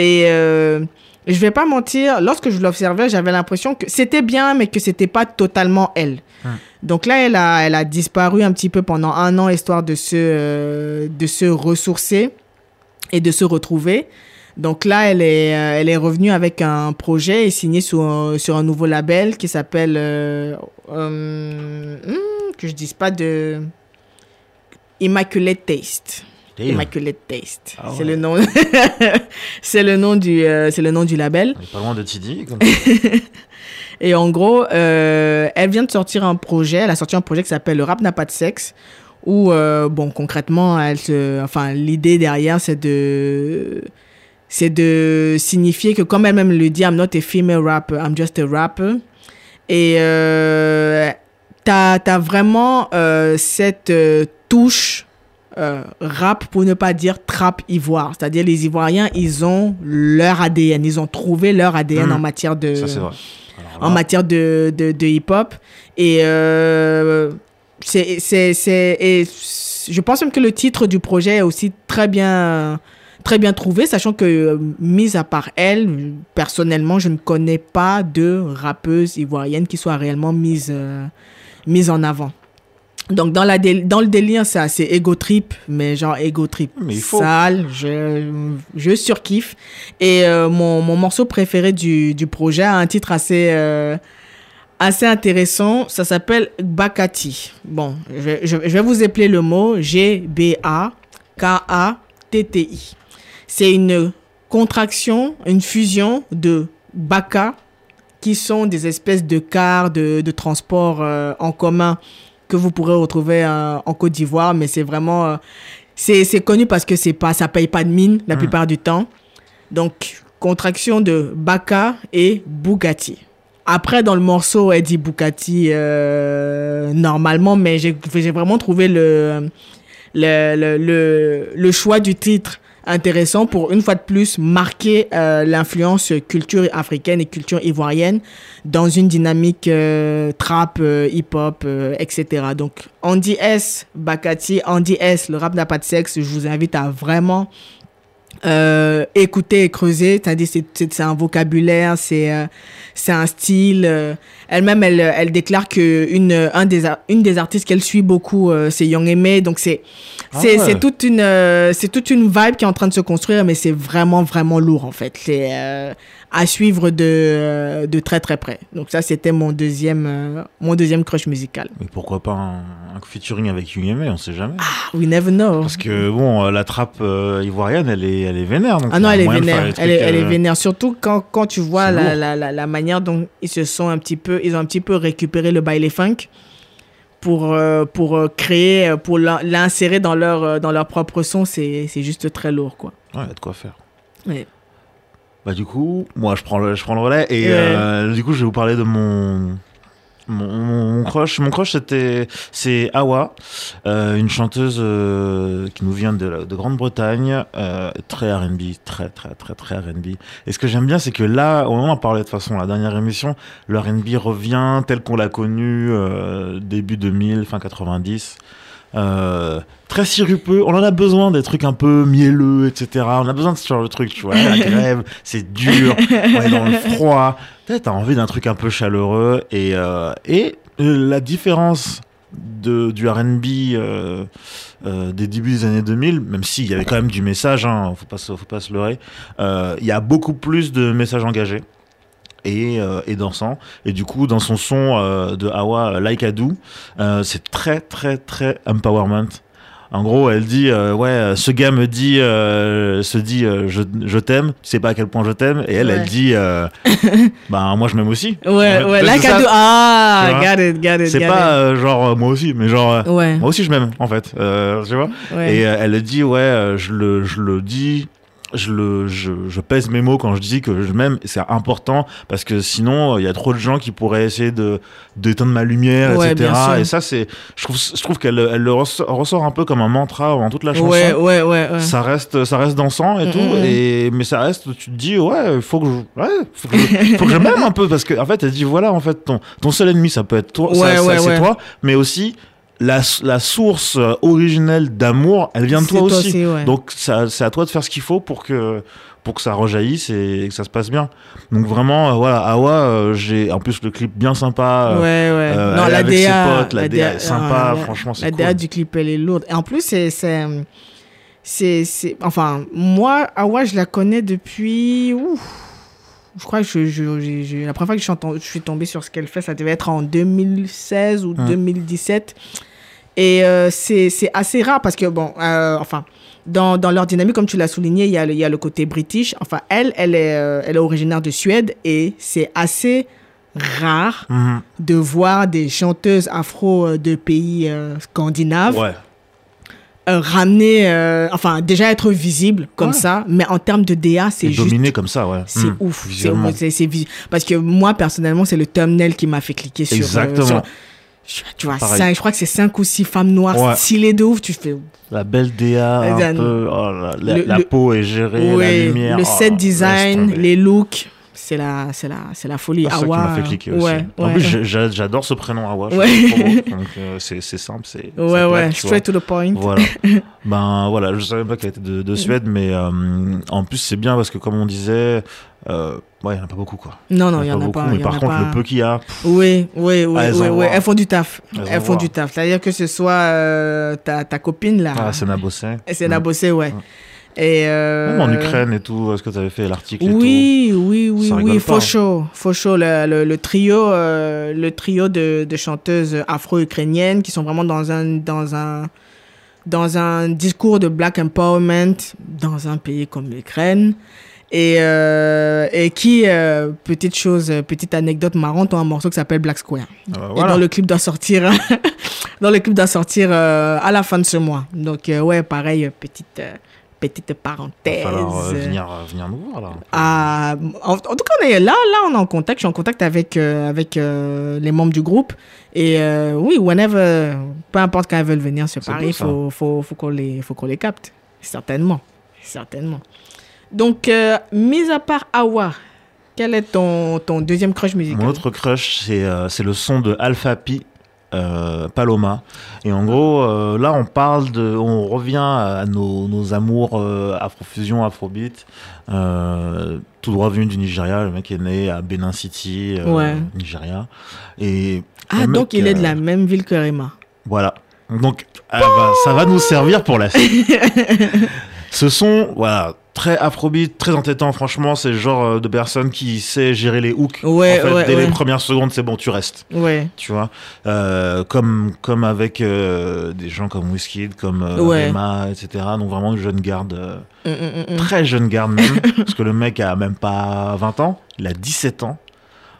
Et euh, je vais pas mentir, lorsque je l'observais, j'avais l'impression que c'était bien, mais que c'était pas totalement elle. Hmm. Donc là, elle a, elle a disparu un petit peu pendant un an, histoire de se, euh, de se ressourcer et de se retrouver. Donc là, elle est, euh, elle est revenue avec un projet et signée sur, un- sur un nouveau label qui s'appelle. euh, euh, hmm, que je dise pas de. Immaculate Taste. Damn. Immaculate Taste. Ah C'est le nom. c'est le nom du, euh, c'est le nom du label. On est pas loin de Tidy. Comme... Et en gros, euh, elle vient de sortir un projet. Elle a sorti un projet qui s'appelle Le rap n'a pas de sexe. Où, euh, bon, concrètement, elle se, enfin, l'idée derrière, c'est de, c'est de signifier que, comme elle-même le dit, I'm not a female rapper, I'm just a rapper. Et euh, t'as, t'as vraiment cette touche euh, rap, pour ne pas dire trap ivoire. C'est-à-dire, les Ivoiriens, ils ont leur ADN. Ils ont trouvé leur ADN Mm. en matière de Ça, vrai. En matière de, de, de hip-hop. Et euh, c'est, c'est, c'est, et je pense même que le titre du projet est aussi très bien, très bien trouvé, sachant que, euh, mis à part elle, personnellement, je ne connais pas de rappeuse ivoirienne qui soit réellement mise, euh, mise en avant. Donc dans, la dél- dans le délire, c'est assez ego trip, mais genre ego trip Mais il faut. sale, je, je surkiffe. Et euh, mon, mon morceau préféré du, du projet a un titre assez, euh, assez intéressant, ça s'appelle Bakati. Bon, je, vais- je, je vais vous épeler le mot G-B-A-K-A-T-T-I. C'est une contraction, une fusion de Baka, qui sont des espèces de cars de, de transport euh, en commun que vous pourrez retrouver euh, en Côte d'Ivoire, mais c'est vraiment euh, c'est connu parce que c'est pas ça paye pas de mine la plupart du temps. Donc contraction de Baka et Bugatti. Après dans le morceau elle dit Bugatti euh, normalement, mais j'ai j'ai vraiment trouvé le le, le, le, le choix du titre intéressant pour une fois de plus marquer euh, l'influence culture africaine et culture ivoirienne dans une dynamique euh, trap, euh, hip-hop, etc. Donc Andy S, Bakati, Andy S, le rap n'a pas de sexe, je vous invite à vraiment euh, écouter et creuser. C'est-à-dire, c'est, c'est, c'est un vocabulaire, c'est, euh, c'est un style. euh. elle-même, elle, elle déclare que une, un des, une des artistes qu'elle suit beaucoup, euh, c'est Young Aimé. Donc, c'est, Ah c'est, ouais. c'est toute une, euh, c'est toute une vibe qui est en train de se construire, mais c'est vraiment, vraiment lourd, en fait. C'est euh, à suivre de, euh, de très, très près. Donc, ça, c'était mon deuxième, euh, mon deuxième crush musical. Mais pourquoi pas un, un featuring avec Yungeme, on sait jamais. Ah, we never know. Parce que bon, euh, la trappe euh, ivoirienne, elle est, elle est vénère. Donc Ah non, elle est vénère. Elle est, elle est vénère. Surtout quand, quand tu vois la, la, la, la manière dont ils se sont un petit peu, ils ont un petit peu récupéré le baile funk pour, euh, pour créer, pour l'in- l'insérer dans leur, dans leur propre son. C'est, c'est juste très lourd, quoi. Ouais, il y a de quoi faire. Ouais. Bah du coup, moi je prends le, je prends le relais et Ouais. euh, du coup je vais vous parler de mon mon, mon, crush. Mon crush c'était c'est Awa, euh, une chanteuse euh, qui nous vient de, Grande-Bretagne, très R&B, très très très très R&B. Et ce que j'aime bien c'est que là, on en parlait de toute façon la dernière émission, le R&B revient tel qu'on l'a connu début 2000, fin 90. Euh, très sirupeux, on en a besoin des trucs un peu mielleux, etc. On a besoin de ce genre de trucs, tu vois. La grève, c'est dur, on est dans le froid. Peut-être t'as envie d'un truc un peu chaleureux. Et, euh, et euh, la différence de, du RB euh, euh, des débuts des années 2000, même s'il y avait quand même du message, hein, faut, pas, se- faut pas se leurrer, euh, il y a beaucoup plus de messages engagés. Et, euh, et dansant et du coup dans son son euh, de Awa euh, Like I Do euh, c'est très très très empowerment en gros, elle dit ouais, ce gars me dit, se dit je, je t'aime, tu sais pas à quel point je t'aime, et elle, Ouais. elle dit bah moi je m'aime aussi. Ouais, ouais. Like. I do. Ah, got it, got it, C'est pas genre moi aussi, mais genre. Ouais, moi aussi je m'aime en fait, tu vois. ouais. Et elle dit ouais, je le, je le dis. Je, le, je, je pèse mes mots quand je dis que je m'aime, c'est important parce que sinon euh, il y a trop de gens qui pourraient essayer de d'éteindre ma lumière, Ouais, etc. Et ça c'est, je trouve, je trouve qu'elle elle le ressort, un peu comme un mantra dans toute la chanson ouais, ouais, ouais, ouais. ça reste ça reste dansant et Mm, tout mm, mm. et mais ça reste tu te dis ouais il faut que je ouais, faut que je, faut que je m'aime un peu parce que en fait elle dit voilà en fait ton ton seul ennemi ça peut être toi Ouais, c'est toi mais aussi la, la source originelle d'amour elle vient de toi aussi, ouais. donc c'est à toi de faire ce qu'il faut pour que pour que ça rejaillisse et, que ça se passe bien donc vraiment euh, voilà Awa euh, j'ai en plus le clip bien sympa Ouais, euh, ouais. euh, non, la avec ses potes, la DA est sympa, la- franchement, c'est La DA du clip, elle est lourde. Et en plus, c'est, c'est, c'est, c'est- enfin, moi, Awa, je la connais depuis, ouf, je crois que je, je- la première fois que je suis, je suis tombée sur ce qu'elle fait, ça devait être en 2016 ou Hum. 2017. Et euh, c'est assez rare parce que, bon, euh, enfin, dans, dans leur dynamique, comme tu l'as souligné, il y, a le, il y a le côté british. Enfin, elle, elle est, euh, elle est originaire de Suède et c'est assez rare Mhm. de voir des chanteuses afro de pays euh, scandinaves ouais euh, ramener, euh, enfin déjà être visibles comme Ouais. ça, mais en termes de DA, c'est juste dominé comme ça ouais c'est Mhm. ouf. C'est Parce que moi, personnellement, c'est le thumbnail qui m'a fait cliquer sur. euh, Exactement. sur- tu vois, cinq- je crois que c'est cinq ou six femmes noires Ouais. stylées de ouf. Tu fais. La belle DA, un peu, oh la, le- la le- peau est gérée, la Ouais, lumière. le oh, set design, les looks. C'est la, c'est la, c'est la folie. Ah, c'est ça qui Awa, m'a fait cliquer aussi. ouais, En ouais. plus, j'adore ce prénom Awa. Ouais. trop. Donc, euh, c'est c'est simple. c'est ouais, ouais, straight to the point. Voilà. ben voilà, je savais pas qu'elle était de, de Suède, mais euh, en plus c'est bien parce que comme on disait, euh, ouais, il y en a pas beaucoup quoi. Non, non, il y en a beaucoup, pas. mais en par a contre pas. le peu qu'il y a, pff, Oui, oui, oui, elles oui, oui. Elles font du taf. Elles Elles, font envoient. du taf. C'est-à-dire que ce soit euh, ta, ta copine là. ah, c'est Nabossé. C'est la bossée, ouais. Et euh, Même en Ukraine et tout, est-ce que tu avais fait l'article et Oui, oui, oui, Ça oui, hein. Fosho, Fosho, le, le, le trio, euh, le trio de, de chanteuses afro-ukrainiennes qui sont vraiment dans un, dans un, dans un discours de black empowerment dans un pays comme l'Ukraine. Et, euh, et qui, euh, petite chose, petite anecdote marrante, ont un morceau qui s'appelle Black Square. Ah bah Et dans le clip doit sortir, dans le clip doit sortir à la fin de ce mois. Donc ouais, pareil, euh, petite, petite Il va parenthèse. falloir euh, venir, euh, venir nous voir là. Ah, en, en tout cas, on est là, là, on est en contact. Je suis en contact avec, euh, avec les membres du groupe. Et oui, whenever, peu importe quand ils veulent venir sur Paris, il faut, faut, faut qu'on les, qu'on les capte. Certainement. Certainement. Donc, mis à part Awa, quel est ton, ton deuxième crush musical? Mon autre crush, c'est c'est le son de Alpha Pi. Euh, Paloma et en gros euh, là on parle de on revient à nos, nos amours euh, afrofusion afrobeat euh, tout droit venu du Nigeria le mec est né à Benin City Ouais. Nigeria et Ah, donc il est de la même ville que Rema. voilà. Donc, ah bah, ça va nous servir pour la suite. Ce son, voilà, très afrobeat, très entêtant. Franchement, c'est le genre euh, de personne qui sait gérer les hooks. Ouais, en fait, ouais, dès ouais. les premières secondes, c'est bon, tu restes. Ouais. Tu vois, Euh, comme comme avec euh, des gens comme Wizkid, comme euh. Rema, etc. Donc vraiment une jeune garde, Mm, mm, mm, très jeune garde même, parce que le mec a même pas 20 ans, il a 17 ans.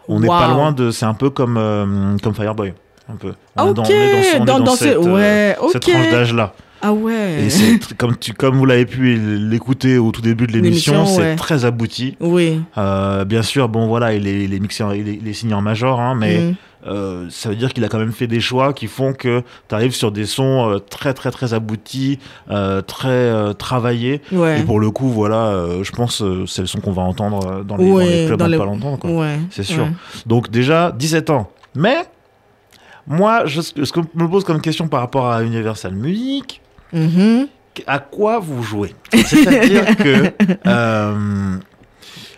On n'est pas loin de, c'est un peu comme comme Fireboy, un peu. On est dans- Ok, on est dans, ce- on est dans- dans dans ce- cette, cette tranche d'âge là. Ah ouais. Et c'est comme tu comme vous l'avez pu l'écouter au tout début de l'émission, c'est ouais. très abouti. Oui. Euh, bien sûr, bon voilà, il est, il est mixé, en- il est, il est signé en major, hein, mais Mm. euh, ça veut dire qu'il a quand même fait des choix qui font que tu arrives sur des sons euh, très très très aboutis, très travaillés. Ouais. Et pour le coup, voilà, je pense c'est le son qu'on va entendre dans les, dans les Ouais, clubs dans les- pas longtemps. Quoi. Ouais. C'est sûr. ouais. Donc déjà 17 ans. Mais moi, je, ce que je me pose comme question par rapport à Universal Music, Mhm. à quoi vous jouez? C'est-à-dire que euh,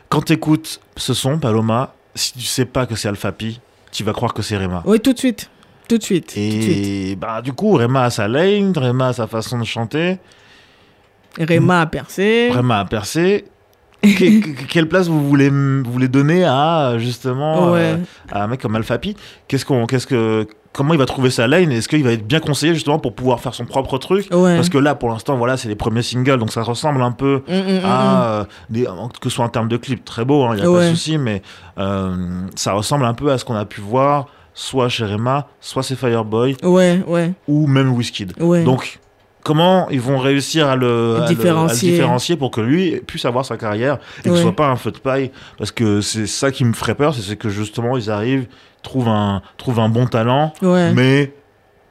quand tu écoutes ce son, Paloma, si tu sais pas que c'est Alpha Pi, tu vas croire que c'est Rema. Oui, tout de suite. Tout de suite. Tout de suite. Et bah, du coup, Rema a sa lane, Rema a sa façon de chanter, Rema a percé. Rema a percé. Que- que- quelle place vous voulez, vous voulez donner à justement Ouais. euh, à un mec comme Alpha Pi? Qu'est-ce qu'on, qu'est-ce que, comment il va trouver sa lane Est-ce qu'il va être bien conseillé justement pour pouvoir faire son propre truc Ouais. Parce que là, pour l'instant, voilà, c'est les premiers singles, donc ça ressemble un peu Mm, mm, mm, à euh, des- que ce soit en termes de clip, très beau, il n'y a pas de souci, mais euh, ça ressemble un peu à ce qu'on a pu voir soit chez Rema, soit chez Fireboy. Ouais, ouais, ou même Wizkid. ouais. Donc, comment ils vont réussir à le, à le- à le Différencier. pour que lui puisse avoir sa carrière et que Ouais. ce soit pas un feu de paille? Parce que c'est ça qui me ferait peur, c'est c'est que justement ils arrivent, trouvent un, trouvent un bon talent, ouais. mais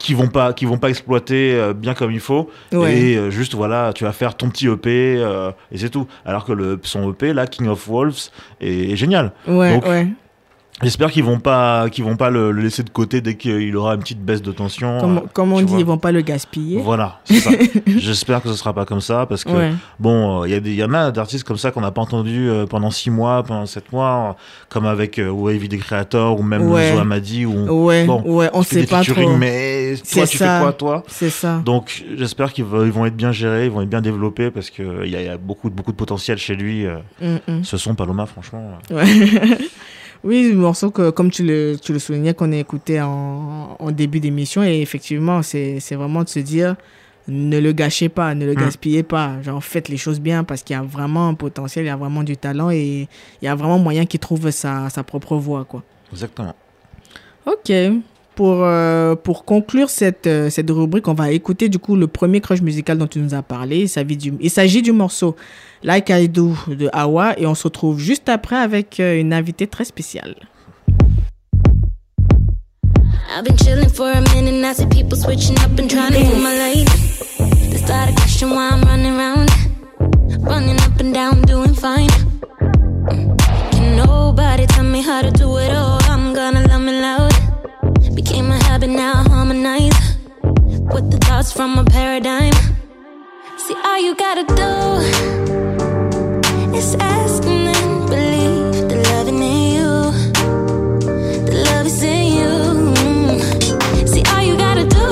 qui vont pas qui vont pas exploiter euh, bien comme il faut ouais. et euh, juste voilà tu vas faire ton petit EP euh, et c'est tout alors que le son EP là King of Wolves est, est génial ouais, donc, ouais. J'espère qu'ils vont pas qu'ils vont pas le, le laisser de côté dès qu'il aura une petite baisse de tension Comme, euh, comme on dit, vois. ils vont pas le gaspiller. voilà c'est ça j'espère que ce sera pas comme ça parce que Ouais. Bon, il y, a des- y en a d'artistes comme ça qu'on n'a pas entendu euh, pendant 6 mois, pendant 7 mois, euh, comme avec euh, Wavy des créateurs ou même Ouais. Amadi où Ouais, Bon, ouais, on sait pas trop. mais toi tu ça. fais quoi toi? C'est ça. Donc j'espère qu'ils vont, ils vont être bien gérés, ils vont être bien développés parce qu'il y, a- y a beaucoup, beaucoup de potentiel chez lui. euh, Mm, mm. Ce son Paloma, franchement. euh, Ouais. oui, le morceau que, comme tu le, tu le soulignais, qu'on a écouté en, en début d'émission. Et effectivement, c'est vraiment de se dire ne le gâchez pas, ne le Mm. gaspillez pas. Genre, faites les choses bien parce qu'il y a vraiment un potentiel, il y a vraiment du talent et il y a vraiment moyen qu'il trouve sa, sa propre voie, quoi. Exactement. Ok. Pour, euh, pour conclure cette, euh, cette rubrique, on va écouter du coup le premier crush musical dont tu nous as parlé. Il s'agit du, morceau Like I Do de Awa et on se retrouve juste après avec euh, une invitée très spéciale. I've been chilling for a minute, and I see people switching up and trying to move my lane. They started question why I'm running around, running up and down, doing fine. Mm. Can nobody tell me how to do it all? I'm gonna love me loud. Became a habit now, I harmonize with the thoughts from a paradigm. See, all you gotta do is ask and believe the loving in you. The love is in you. See, all you gotta do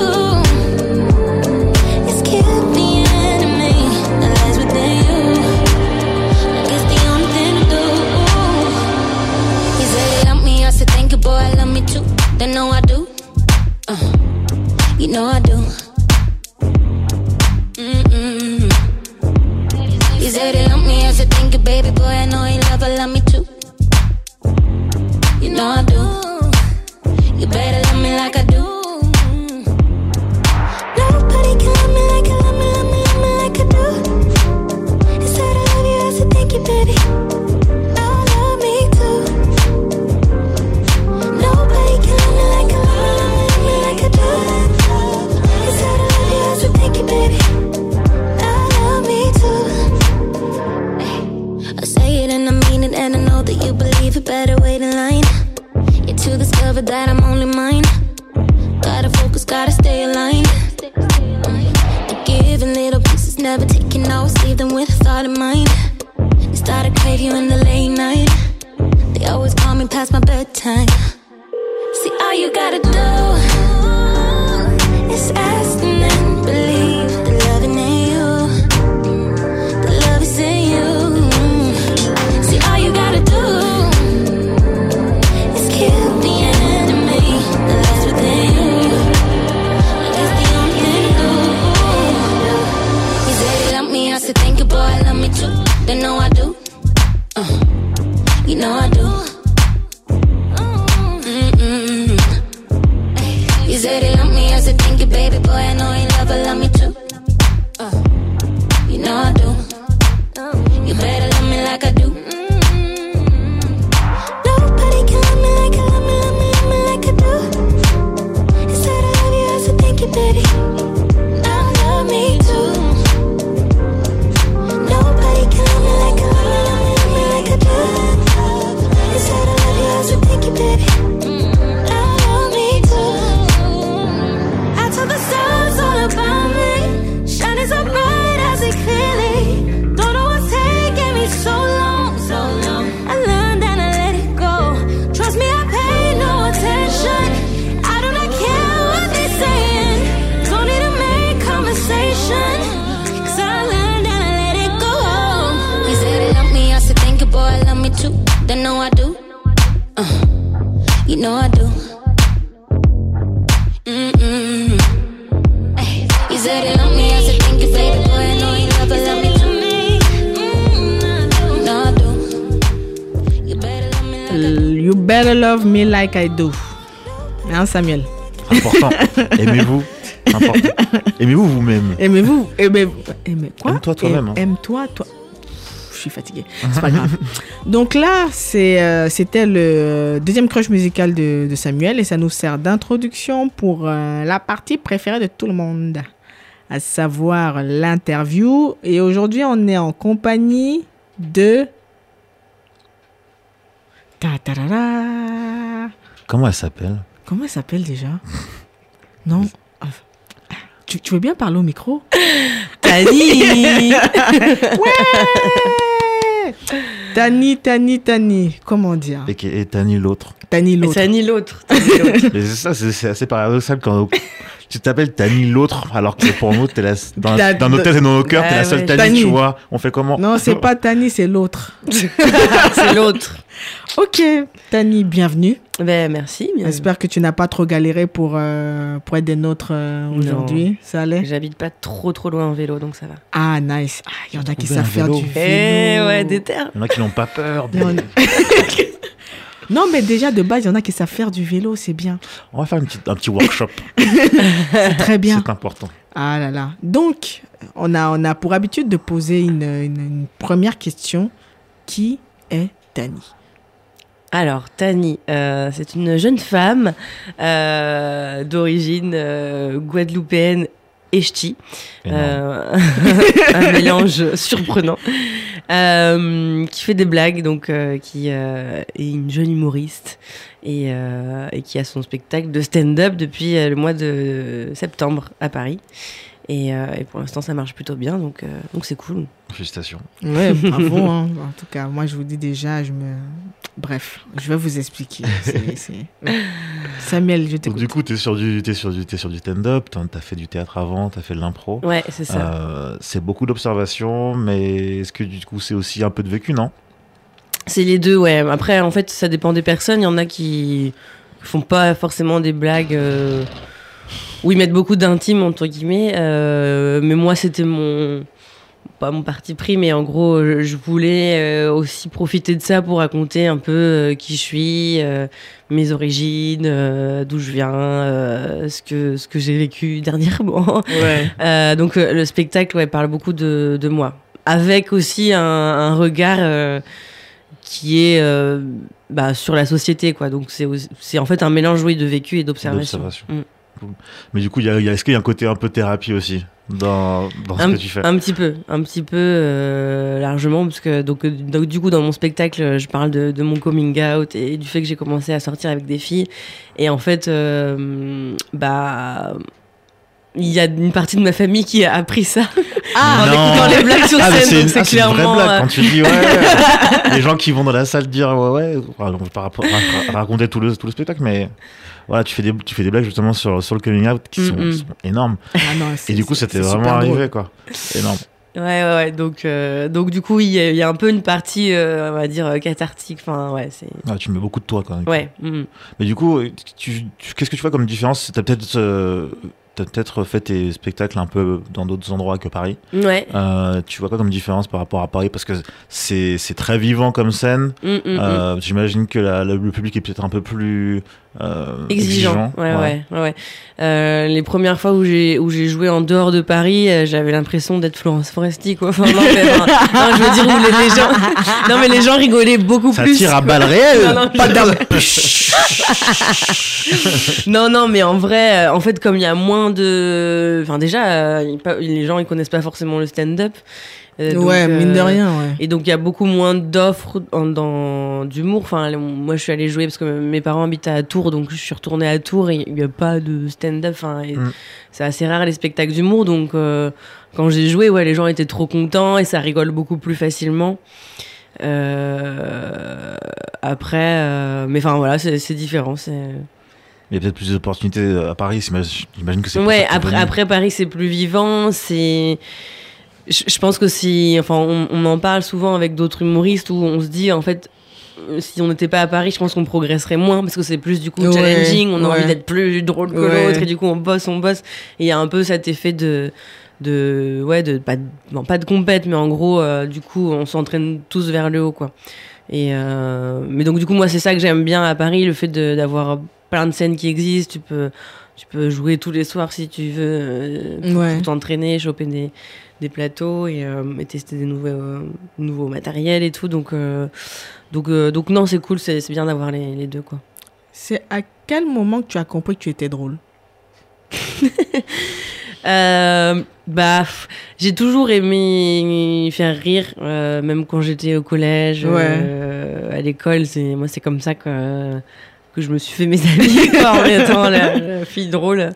is kill the enemy that lies within you. The only thing to do. Love me, I said thank you, boy, I love me too. Know I. Uh, you know I do. Mm-mm. He said he love me, I said thank you, baby boy. I know he love, I love me too. You know I do. You better love me like I do. Discover that I'm only mine. Gotta focus, gotta stay aligned. Giving little pieces, never taking notes, leave them with a thought in mind. They started crave you in the late night. They always call me past my bedtime. See, all you gotta do is ask and like I do. Hein, Samuel? Important. Aimez-vous? Aimez-vous vous-même? Aimez-vous? Aimez, aimez quoi? Aime-toi toi-même, hein. Aime- Aime-toi toi. Je suis fatiguée. C'est pas grave. Donc là, c'est, euh, c'était le deuxième crush musical de, de Samuel et ça nous sert d'introduction pour euh, la partie préférée de tout le monde, à savoir l'interview. Et aujourd'hui, on est en compagnie de. Ta ta ra ra. Comment elle s'appelle? Comment elle s'appelle déjà? Non. Tu, tu veux bien parler au micro? Tani Ouais Tani, Tani, Tani. Comment dire? Et, Tani l'autre. Tani l'autre. Tani l'autre. Tani l'autre. Mais c'est ça, c'est assez paradoxal quand tu t'appelles Tani l'autre, alors que pour nous, t'es la, dans, La- dans nos têtes et dans nos cœurs, t'es la seule ouais. Tani, Tani. tu vois. On fait comment? Non, c'est pas Tani, c'est l'autre. C'est l'autre. Ok, Tani, bienvenue. Ben merci. J'espère que tu n'as pas trop galéré pour, euh, pour être des nôtres euh, aujourd'hui. Ça allait? J'habite pas trop trop loin en vélo donc ça va. Ah, nice. Ah, Il y en a qui savent faire vélo. du Eh vélo. ouais, des terres. Il y en a qui n'ont pas peur. Non, mais déjà, de base, il y en a qui savent faire du vélo, c'est bien. On va faire une petite- un petit workshop. C'est très bien. C'est important. Ah là là. Donc, on a, on a pour habitude de poser une, une- une première question. Qui est Tani? Alors, Tani, euh, c'est une jeune femme euh, d'origine euh, guadeloupéenne et ch'ti. Un mélange surprenant. qui fait des blagues, donc qui est une jeune humoriste et, et qui a son spectacle de stand-up depuis le mois de septembre à Paris. Et, euh, et pour l'instant, ça marche plutôt bien, donc euh, donc c'est cool. Félicitations. Ouais, bravo. hein. En tout cas, moi, je vous dis déjà, je me. Bref, je vais vous expliquer. C'est- c'est- Samuel, je Donc t'écoute. du coup, t'es sur du, t'es sur du, t'es sur du stand-up. T'as t'as fait du théâtre avant, t'as fait de l'impro. Ouais, c'est ça. Euh, c'est beaucoup d'observation, mais est-ce que du coup c'est aussi un peu de vécu, non? C'est les deux, ouais. Après, en fait, ça dépend des personnes. Il y en a qui font pas forcément des blagues euh, où ils mettent beaucoup d'intime, entre guillemets. Euh, mais moi, c'était mon. Pas mon parti pris, mais en gros, je, je voulais euh, aussi profiter de ça pour raconter un peu euh, qui je suis, euh, mes origines, euh, d'où je viens, euh, ce que, ce que j'ai vécu dernièrement. Ouais. Euh, donc euh, le spectacle ouais, parle beaucoup de, de moi, avec aussi un, un regard euh, qui est euh, bah, sur la société. Quoi. Donc c'est en fait un mélange oui, de vécu et d'observation. D'observation. Mais du coup, il y a, il y a- est-ce qu'il y a un côté un peu thérapie aussi dans, dans ce Un, que tu fais? un petit peu, un petit peu euh, largement, parce que donc, euh, donc, du coup dans mon spectacle, je parle de, de mon coming out et du fait que j'ai commencé à sortir avec des filles. Et en fait, euh, bah il y a une partie de ma famille qui a appris ça Ah, en Non. écoutant les blagues sur Ah, scène. c'est ah, c'est une vraie clairement. blague quand tu dis ouais. les gens qui vont dans la salle dire ouais ouais, voilà, donc, par rapport à, à raconter tout le tout le spectacle, mais voilà, tu fais des tu fais des blagues justement sur sur le coming out qui sont, Mm, énormes. ah non, Et du coup, c'était vraiment drôle. arrivé quoi. Énorme. Ouais, ouais, ouais. Donc, euh, donc du coup, il y, a- il y a un peu une partie, euh, on va dire, euh, cathartique. Enfin, ouais, c'est. Ah, tu mets beaucoup de toi quand même. Ouais. mm. Mais du coup, qu'est-ce que tu vois comme différence? T'as peut-être euh, t'as peut-être fait tes spectacles un peu dans d'autres endroits que Paris. Ouais. Euh, tu vois quoi comme différence par rapport à Paris? Parce que c'est très vivant comme scène. Mm, mm, mm. Euh, J'imagine que la- le public est peut-être un peu plus euh, Exigeant. Ouais, ouais, ouais. ouais. Euh, les premières fois où j'ai où j'ai joué en dehors de Paris, euh, j'avais l'impression d'être Florence Foresti, quoi. Enfin, non, mais, non, je veux dire où les, les gens, non mais les gens rigolaient beaucoup Ça plus. tire à balles réelles. Non, pas je-. Non, non, mais en vrai, en fait, comme il y a moins de, enfin déjà, les gens ils connaissent pas forcément le stand-up. Euh, donc, Ouais, mine de euh, rien, ouais. Et donc il y a beaucoup moins d'offres dans d'humour. Enfin, moi je suis allée jouer parce que mes parents habitaient à Tours, donc je suis retournée à Tours et il n'y a pas de stand-up. Enfin, Mm. c'est assez rare les spectacles d'humour, donc euh, quand j'ai joué, ouais, les gens étaient trop contents et ça rigole beaucoup plus facilement. Euh, après, euh, mais enfin voilà, c'est différent. C'est Il y a peut-être plus d'opportunités à Paris. J'imagine que c'est. Ouais, après, après Paris, c'est plus vivant. C'est. Je, je pense que si. Enfin, on, on en parle souvent avec d'autres humoristes où on se dit, en fait, euh, si on n'était pas à Paris, je pense qu'on progresserait moins parce que c'est plus du coup Ouais, challenging. On a ouais. envie d'être plus drôle que Ouais. l'autre et du coup, on bosse, on bosse. Et il y a un peu cet effet de. de ouais, de. Pas de, pas de compète, mais en gros, euh, du coup, on s'entraîne tous vers le haut, quoi. Et euh, mais donc du coup moi c'est ça que j'aime bien à Paris le fait d'avoir plein de scènes qui existent tu peux tu peux jouer tous les soirs si tu veux euh, Ouais. pour t'entraîner choper des, des plateaux et, euh, et tester des nouveaux euh, nouveaux matériels et tout donc euh, donc donc non c'est cool c'est bien d'avoir les, les deux quoi C'est à quel moment que tu as compris que tu étais drôle? Bah, j'ai toujours aimé faire rire, même quand j'étais au collège, Ouais. à l'école. C'est moi, c'est comme ça que que je me suis fait mes amis en étant la, la fille drôle.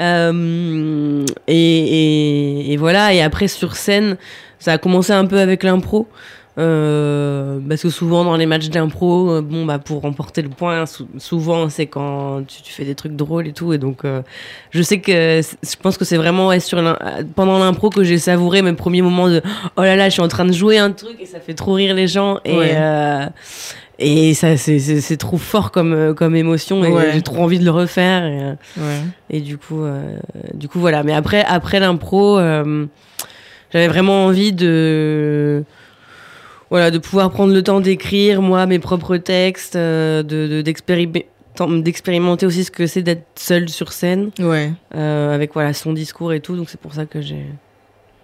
Euh, et, et, et voilà. Et après sur scène, ça a commencé un peu avec l'impro. Euh, parce que souvent dans les matchs d'impro, euh, bon bah pour remporter le point, sou- souvent c'est quand tu, tu fais des trucs drôles et tout, et donc euh, je sais que je pense que c'est vraiment ouais, sur pendant l'impro que j'ai savouré mes premiers moments de oh là là je suis en train de jouer un truc et ça fait trop rire les gens et Ouais. Et ça c'est- trop fort comme euh, comme émotion et Ouais. j'ai trop envie de le refaire et, euh, Ouais. et du coup euh, du coup voilà mais après après l'impro euh, j'avais vraiment envie de voilà de pouvoir prendre le temps d'écrire moi mes propres textes euh, de de- d'expérimenter d'expérimenter aussi ce que c'est d'être seul sur scène Ouais. avec voilà son discours et tout donc c'est pour ça que j'ai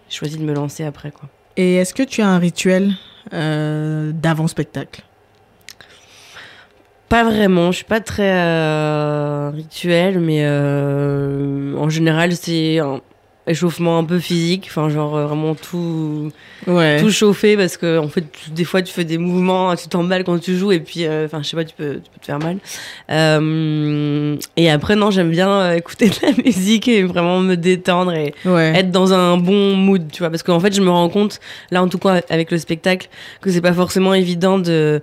choisi de me lancer après quoi Et est-ce que tu as un rituel euh, d'avant-spectacle? Pas vraiment je suis pas très euh, rituel mais euh, en général c'est un- échauffement un peu physique, enfin genre euh, vraiment tout Ouais. tout chauffer parce que en fait tu- des fois tu fais des mouvements, tu t'emballes quand tu joues et puis euh, enfin je sais pas tu peux tu peux te faire mal. Et après non j'aime bien écouter de la musique et vraiment me détendre et Ouais. être dans un bon mood, tu vois. Parce qu'en fait, je me rends compte, là en tout cas avec le spectacle, que c'est pas forcément évident de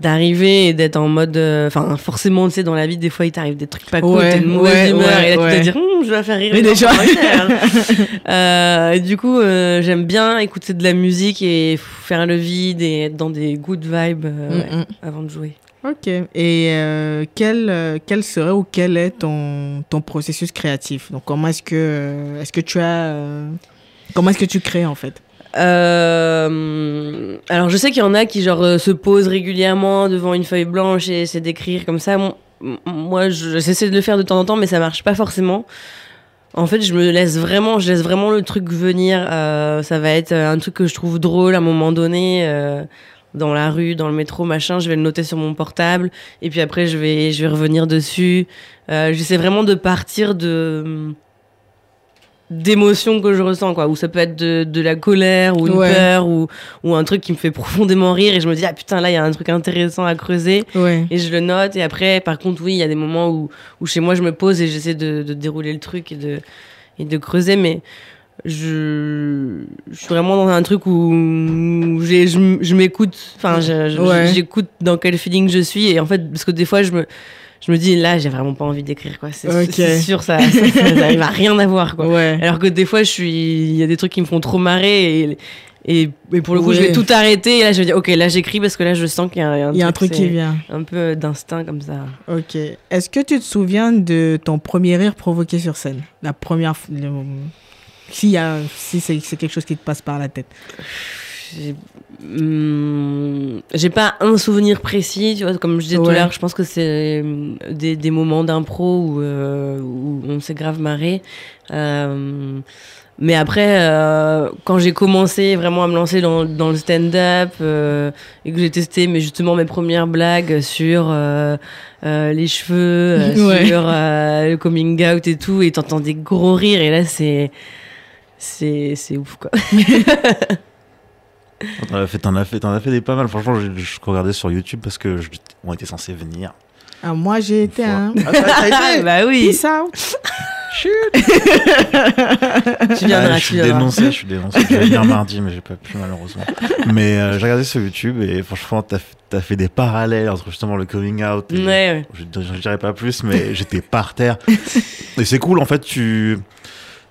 d'arriver et d'être en mode euh, enfin forcément tu sais dans la vie des fois il t'arrive des trucs pas cool Ouais, t'es de mauvaise ouais, humeur ouais, et là tu te dire Hum, je vais faire rire déjà. euh, et du coup euh, j'aime bien écouter de la musique et faire le vide et être dans des good vibes euh, Mm, mm. avant de jouer Ok. Et quel, quel serait ou quel est ton, ton processus créatif? Donc, comment est-ce que, est-ce que tu as. comment est-ce que tu crées en fait? Euh, alors je sais qu'il y en a qui genre euh, se posent régulièrement devant une feuille blanche et essaient d'écrire comme ça. Moi, je- j'essaie de le faire de temps en temps, mais ça marche pas forcément. En fait, je me laisse vraiment, je laisse vraiment le truc venir. Euh, ça va être un truc que je trouve drôle à un moment donné. euh, dans la rue, dans le métro, machin, je vais le noter sur mon portable et puis après je vais, je vais revenir dessus. Euh, J'essaie vraiment de partir de d'émotions que je ressens quoi ou ça peut être de, de la colère ou une Ouais. peur ou, ou un truc qui me fait profondément rire et je me dis ah putain là il y a un truc intéressant à creuser Ouais. et je le note et après par contre oui il y a des moments où, où chez moi je me pose et j'essaie de, de dérouler le truc et de, et de creuser mais je, je suis vraiment dans un truc où, où j'ai- je, m'écoute enfin Ouais. j'écoute dans quel feeling je suis et en fait parce que des fois je me je me dis là j'ai vraiment pas envie d'écrire quoi c'est sûr ça, ça, ça, ça arrive à rien à voir quoi Ouais. alors que des fois, je suis, il y a des trucs qui me font trop marrer et, et, et pour le coup, je vais tout arrêter et là, je vais dire, ok, là, j'écris parce que là, je sens qu'il y a un, Il y a un truc qui vient. Un peu d'instinct comme ça. Ok. Est-ce que tu te souviens de ton premier rire provoqué sur scène? La première le- Si, y a- si c'est quelque chose qui te passe par la tête. J'ai hum, j'ai pas un souvenir précis, tu vois, comme je disais tout à l'heure, je pense que c'est hum, des, des moments d'impro où, euh, où on s'est grave marré. Euh, mais après, euh, quand j'ai commencé vraiment à me lancer dans, dans le stand-up et que j'ai testé mais justement mes premières blagues sur les cheveux, Ouais. sur le coming out et tout, et t'entends des gros rires et là c'est c'est c'est ouf quoi. T'en as fait, t'en as fait, t'en as fait des pas mal. Franchement, je, je regardais sur YouTube parce que je- on était censé venir. Ah, moi, j'ai été un. Ah, t'as- t'as été bah oui. Peace out. Tu Ah, viendras, je tu suis dénoncé, je suis dénoncé. Je vais venir mardi, mais j'ai pas pu malheureusement. Mais euh, j'ai regardé sur YouTube et franchement, t'as as fait des parallèles entre justement le coming out. et- Ouais, ouais. Je, je dirais pas plus, mais j'étais par terre. Et c'est cool, en fait, tu.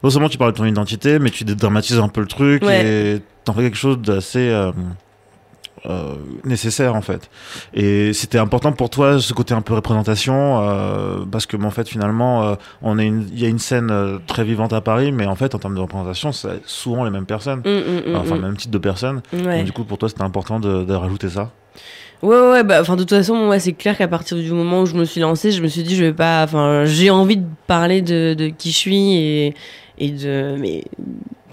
Non seulement tu parles de ton identité, mais tu dédramatises un peu le truc Ouais. et t'en fais quelque chose d'assez euh, euh, nécessaire, en fait. Et c'était important pour toi, ce côté un peu représentation, euh, parce que, en fait, finalement, on est il y a une scène très vivante à Paris, mais en fait, en termes de représentation, c'est souvent les mêmes personnes. Mm, mm, mm, Enfin, mm. même type de personnes. Ouais. Donc, du coup, pour toi, c'était important de, de rajouter ça. Ouais, ouais, bah, enfin, de toute façon, moi, c'est clair qu'à partir du moment où je me suis lancée, je me suis dit, je vais pas, enfin, j'ai envie de parler de, de qui je suis et, et de mes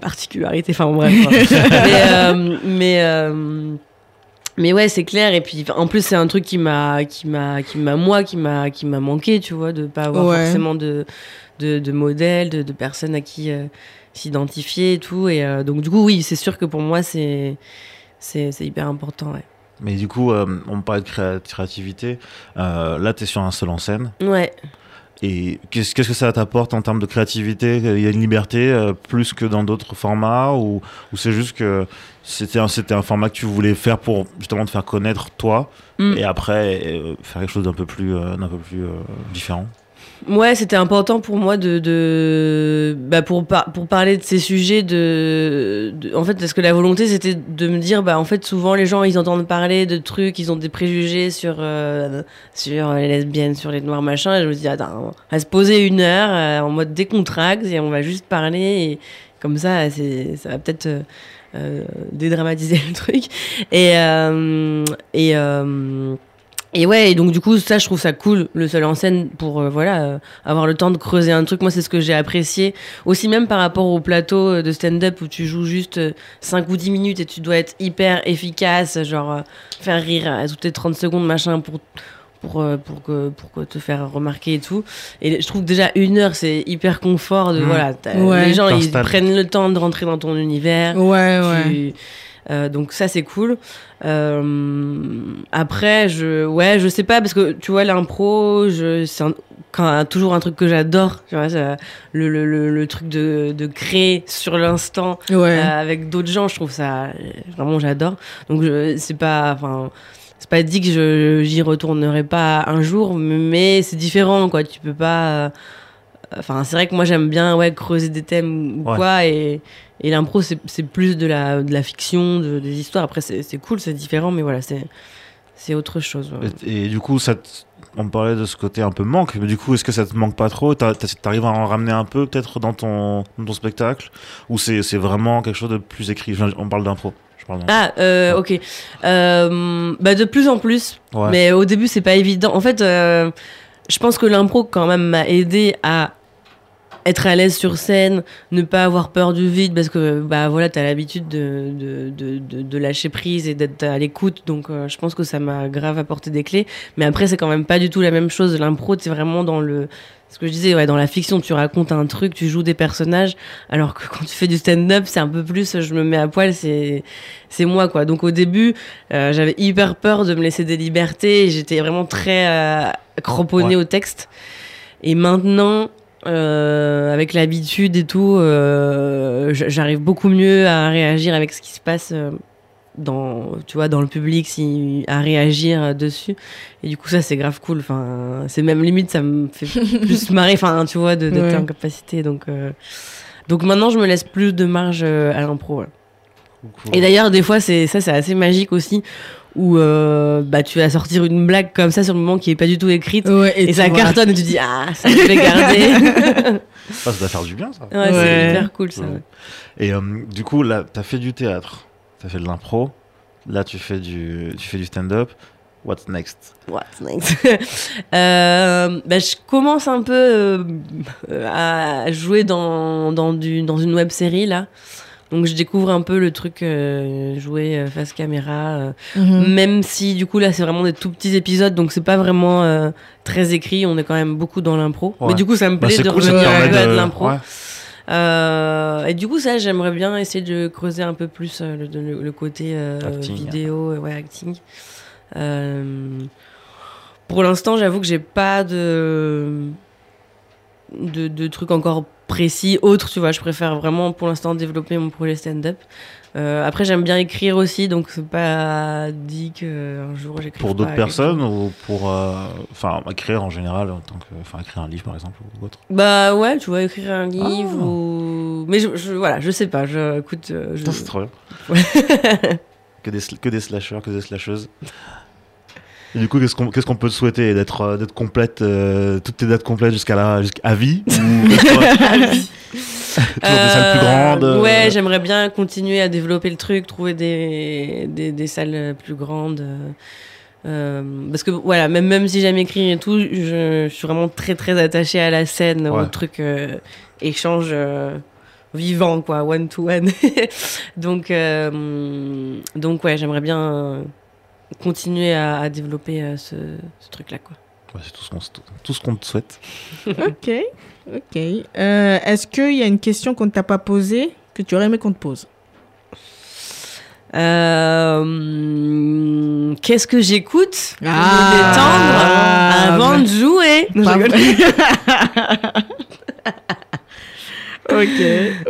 particularités, enfin, bon, bref. mais, euh, mais, euh, mais ouais, c'est clair. Et puis, en plus, c'est un truc qui m'a, qui m'a, qui m'a, moi, qui m'a, qui m'a manqué, tu vois, de pas avoir Ouais. forcément de, de, de modèles, de, de personnes à qui euh, s'identifier et tout. Et euh, donc, du coup, oui, c'est sûr que pour moi, c'est, c'est, c'est hyper important, ouais. Mais du coup, euh, on parlait de créa- créativité. Euh, là, tu es sur un seul en scène. Ouais. Et qu'est-ce que ça t'apporte en termes de créativité? Il y a une liberté euh, plus que dans d'autres formats Ou, ou c'est juste que c'était un, format que tu voulais faire pour justement te faire connaître toi Mm. et après euh, faire quelque chose d'un peu plus, euh, d'un peu plus différent? Ouais, c'était important pour moi de, de bah pour par- pour parler de ces sujets de, en fait parce que la volonté c'était de me dire bah en fait souvent les gens ils entendent parler de trucs ils ont des préjugés sur euh, sur les lesbiennes sur les noirs machin et je me dis attends on va se poser une heure euh, en mode décontracte et on va juste parler et comme ça c'est ça va peut-être euh, dédramatiser le truc. Et et ouais, et donc du coup, ça, je trouve ça cool, le seul en scène, pour euh, voilà euh, avoir le temps de creuser un truc. Moi, c'est ce que j'ai apprécié. Aussi, même par rapport au plateau euh, de stand-up où tu joues juste euh, 5 ou 10 minutes et tu dois être hyper efficace, genre euh, faire rire à toutes les 30 secondes, machin, pour, pour, euh, pour, que, pour que te faire remarquer et tout. Et je trouve que déjà une heure, c'est hyper confort. De, Mhm. voilà, Ouais. Les gens, ils prennent le temps de rentrer dans ton univers. Ouais, ouais. Euh, donc ça c'est cool. Euh, après je ouais je sais pas parce que tu vois l'impro je c'est quand, toujours un truc que j'adore tu vois ça- le, le, le, le truc de, de créer sur l'instant Ouais. euh, avec d'autres gens je trouve ça vraiment j'adore donc je- c'est pas enfin c'est pas dit que je j'y retournerai pas un jour mais c'est différent quoi tu peux pas euh, enfin c'est vrai que moi j'aime bien ouais creuser des thèmes ou Ouais. quoi et et l'impro c'est plus de la de la fiction de, des histoires après c'est cool c'est différent mais voilà c'est autre chose ouais. Et, et du coup, ça te- on parlait de ce côté un peu manque, mais du coup, est-ce que ça te manque pas trop? T'arrives à en ramener un peu peut-être dans ton, dans ton spectacle? Ou c'est vraiment quelque chose de plus écrit? On parle d'impro. Ah euh, ok Euh, bah de plus en plus Ouais. Mais au début, c'est pas évident. En fait, euh, je pense que l'impro, quand même, m'a aidé à être à l'aise sur scène, ne pas avoir peur du vide, parce que bah voilà, t'as l'habitude de, de, de, de, de lâcher prise et d'être à l'écoute. Donc, euh, je pense que ça m'a grave apporté des clés. Mais après, c'est quand même pas du tout la même chose. L'impro, c'est vraiment dans le. Ce que je disais, ouais, dans la fiction, tu racontes un truc, tu joues des personnages, alors que quand tu fais du stand-up, c'est un peu plus, je me mets à poil, c'est, c'est moi, quoi. Donc au début, euh, j'avais hyper peur de me laisser des libertés. J'étais vraiment très euh, cramponnée Ouais. au texte. Et maintenant, euh, avec l'habitude et tout, euh, j'arrive beaucoup mieux à réagir avec ce qui se passe euh, dans, tu vois, dans le public, si, à réagir dessus. Et du coup, ça, c'est grave cool. Enfin, c'est même limite, ça me fait plus marrer, enfin, tu vois, de- d'être Ouais. en capacité. Donc, euh, donc maintenant, je me laisse plus de marge à l'impro. ouais. Et d'ailleurs, des fois, c'est ça, c'est assez magique aussi, où euh, bah, tu vas sortir une blague comme ça sur le moment qui est pas du tout écrite. Ouais, Et, ça vois. cartonne et tu dis ah ça je vais garder. Ah, ça doit faire du bien, ça. ouais, c'est hyper cool ça. Ouais. Et euh, du coup, là, t'as fait du théâtre, t'as fait de l'impro, là, tu fais du, tu fais du stand-up. What's next? What's next? Euh, bah, je commence un peu euh, à jouer dans, dans, du, dans une web série là. Donc je découvre un peu le truc euh, jouer euh, face caméra. euh, Mhm. Même si du coup là c'est vraiment des tout petits épisodes donc c'est pas vraiment euh, très écrit, on est quand même beaucoup dans l'impro. Ouais. Mais du coup ça me Bah, plaît de cool, revenir un permet peu à de de. l'impro. ouais. Euh, et du coup, ça, j'aimerais bien essayer de creuser un peu plus euh, le, le- le côté euh, Acting. vidéo, ouais, acting. Euh, pour l'instant, j'avoue que j'ai pas de, de de trucs encore précis, autres, tu vois. Je préfère vraiment, pour l'instant, développer mon projet stand-up. Euh, après, j'aime bien écrire aussi, donc c'est pas dit qu'un jour j'écris. Pour d'autres personnes ou pour. euh, Enfin, écrire en général, en tant que. Enfin, écrire un livre par exemple ou autre? Bah ouais, tu vois, écrire un livre Ah. ou. Mais je, je- voilà, je sais pas. Je, écoute, euh, je... C'est trop bien. que, des, que des slashers, que des slasheuses. Et du coup, qu'est-ce qu'on qu'est-ce qu'on peut te souhaiter D'être euh, d'être complète, euh, toutes tes dates complètes jusqu'à la jusqu'à vie ou toujours des salles plus grandes euh, Ah Ouais, j'aimerais bien continuer à développer le truc, trouver des, des, des salles plus grandes. euh, parce que voilà, même, même si j'aime écrire et tout, je, je suis vraiment très très attachée à la scène, Ouais. au truc euh, échange euh, vivant, quoi, one to one. donc, donc ouais, j'aimerais bien continuer à, à développer euh, ce, ce truc-là, quoi. Ouais, c'est tout ce qu'on se- tout ce qu'on te souhaite. Ok, ok. Euh, Est-ce qu'il y a une question qu'on ne t'a pas posée que tu aurais aimé qu'on te pose? Euh, Qu'est-ce que j'écoute? Pour Ah. me détendre avant de jouer Non, je Pas rigole.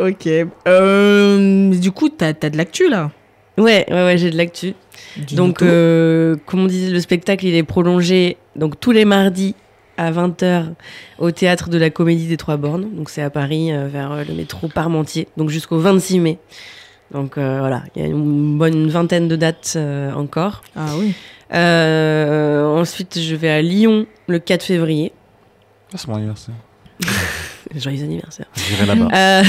ok, ok. Euh, du coup, t'as as de l'actu là? Ouais, ouais, ouais, j'ai de l'actu. Donc, euh, comme on disait, le spectacle, il est prolongé donc tous les mardis à 20h au théâtre de la Comédie des Trois Bornes. Donc, c'est à Paris, euh, vers euh, le métro Parmentier. Donc, jusqu'au 26 mai. Donc, euh, voilà, il y a une bonne vingtaine de dates euh, encore. Ah oui. Euh, ensuite, je vais à Lyon le 4 février. Ah, c'est mon anniversaire. Joyeux anniversaire. Euh,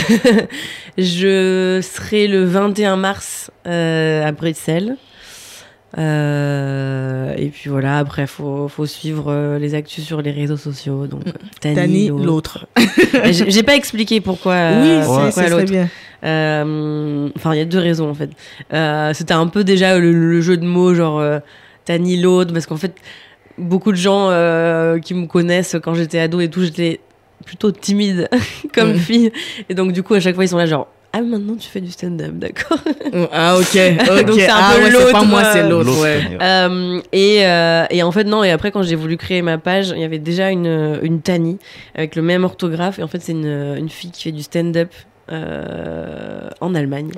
je serai le 21 mars euh, à Bruxelles. Euh, et puis voilà, après, faut, faut suivre euh, les actus sur les réseaux sociaux. Donc, euh, Tani, Tani, l'autre. J'ai pas expliqué pourquoi. euh, oui, pourquoi ça serait l'autre. bien. Euh, Enfin, il y a deux raisons en fait. Euh, C'était un peu déjà le, le jeu de mots, genre euh, Tani l'autre, parce qu'en fait, beaucoup de gens euh, qui me connaissent quand j'étais ado et tout, j'étais plutôt timide comme fille. Et donc, du coup, à chaque fois, ils sont là, genre, ah, maintenant tu fais du stand-up, d'accord. Ah, ok. ok. Donc, c'est un ah, peu ouais, c'est pas l'autre, moi, c'est euh, l'autre. L'autre, Ouais. Euh, et, euh, et en fait, non, et après, quand j'ai voulu créer ma page, il y avait déjà une, une Tani avec le même orthographe. Et en fait, c'est une, une fille qui fait du stand-up. euh, en Allemagne.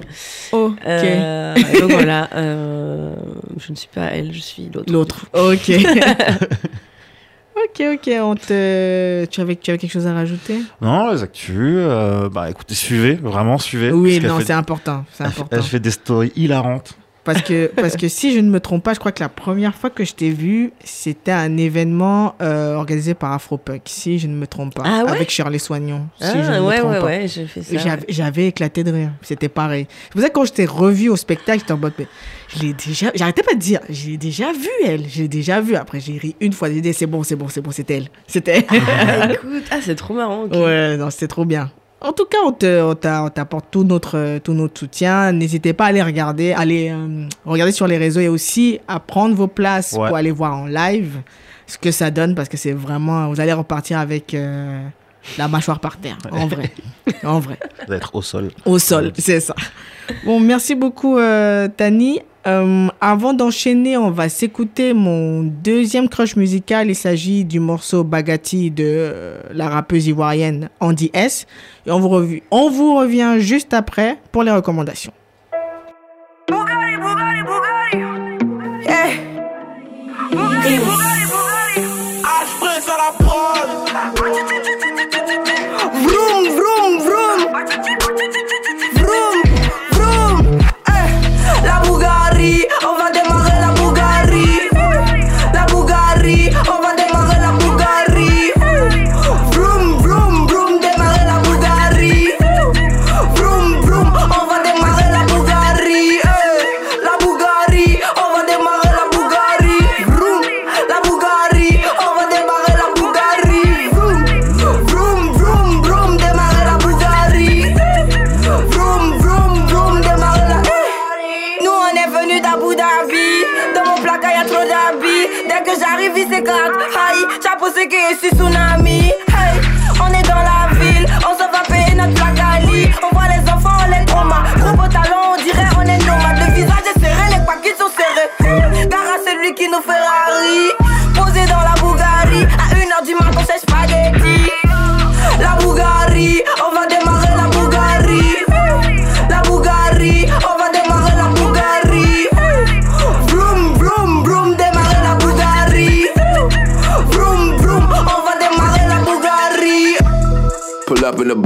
Ok. Euh, et donc voilà, euh, je ne suis pas elle, je suis l'autre. L'autre. Ok. ok, ok. On te... tu, avais, tu avais quelque chose à rajouter? Non, les actus, euh, bah écoutez, suivez, vraiment suivez. Oui, non, c'est important. C'est important. Elle fait des stories hilarantes. Parce que, parce que si je ne me trompe pas, je crois que la première fois que je t'ai vu, c'était un événement euh, organisé par Afropunk, si je ne me trompe pas. Ah ouais? Avec Shirley Soignon. Ah, si je ne me ouais, trompe ouais, pas. ouais, j'ai fait ça. J'avais, éclaté de rire. C'était pareil. C'est pour ça que quand je t'ai revu au spectacle, j'étais en mode, mais je l'ai déjà, j'arrêtais pas de dire, j'ai déjà vu elle, j'ai déjà vu. Après, j'ai ri une fois, j'ai dit, c'est bon, c'est bon, c'est bon, c'était elle. C'était Ah, écoute, ah, c'est trop marrant. Ouais, non, c'était trop bien. En tout cas, on te- on t'apporte tout notre, tout notre soutien. N'hésitez pas à aller regarder, aller euh, regarder sur les réseaux et aussi à prendre vos places Ouais. pour aller voir en live ce que ça donne parce que c'est vraiment, vous allez repartir avec euh, la mâchoire par terre, en vrai, en vrai, Vous allez être au sol. au sol, c'est ça. Bon, merci beaucoup euh, Tani. Euh, avant d'enchaîner, on va s'écouter mon deuxième crush musical. Il s'agit du morceau Bagati de euh, la rappeuse ivoirienne Andy S. Et on vous, on vous revient juste après pour les recommandations. Yeah. La prod.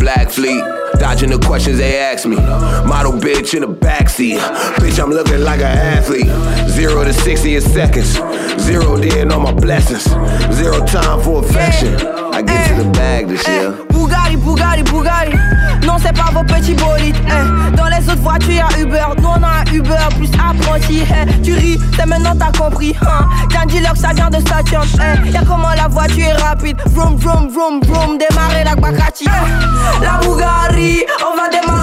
Black fleet, dodging the questions they ask me. Model bitch in the backseat. Bitch, I'm looking like an athlete. Zero to 60 in seconds. Zeroed in on my blessings. Zero time for affection. I get to the bag this Eh, year. Bugatti, Bugatti, Bugatti. C'est pas vos petits bolides. eh. Dans les autres voitures, y'a Uber. Nous, on a Uber plus apprenti. eh. Tu ris, c'est maintenant t'as compris. Hein. Que ça vient de Saturn. Eh. Y'a comment la voiture est rapide. Vroom, vroom, vroom, vroom. Démarrer la eh. La Bugatti, on va démarrer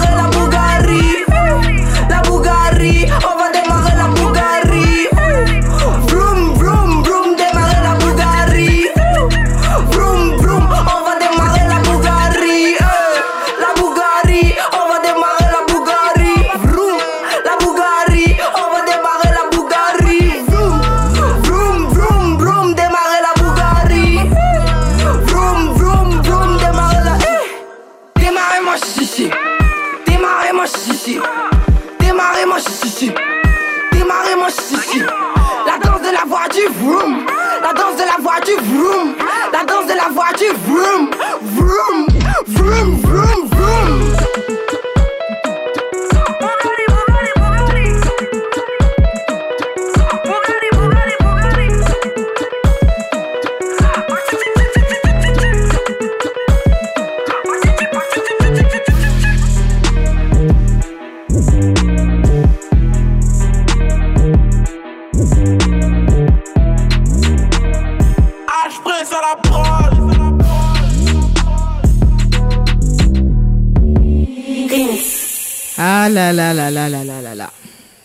là là là là là là là là.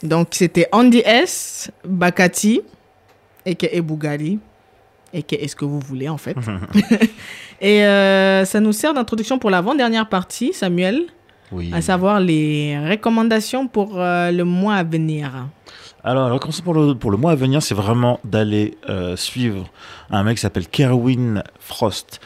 Donc c'était Andy S, Bakati, et Bugatti. et que est-ce que vous voulez en fait. et euh, ça nous sert d'introduction pour l'avant-dernière partie, Samuel, Oui. à savoir les recommandations pour euh, le mois à venir. Alors, la recommandation pour le, pour le mois à venir, c'est vraiment d'aller euh, suivre un mec qui s'appelle Kerwin Frost.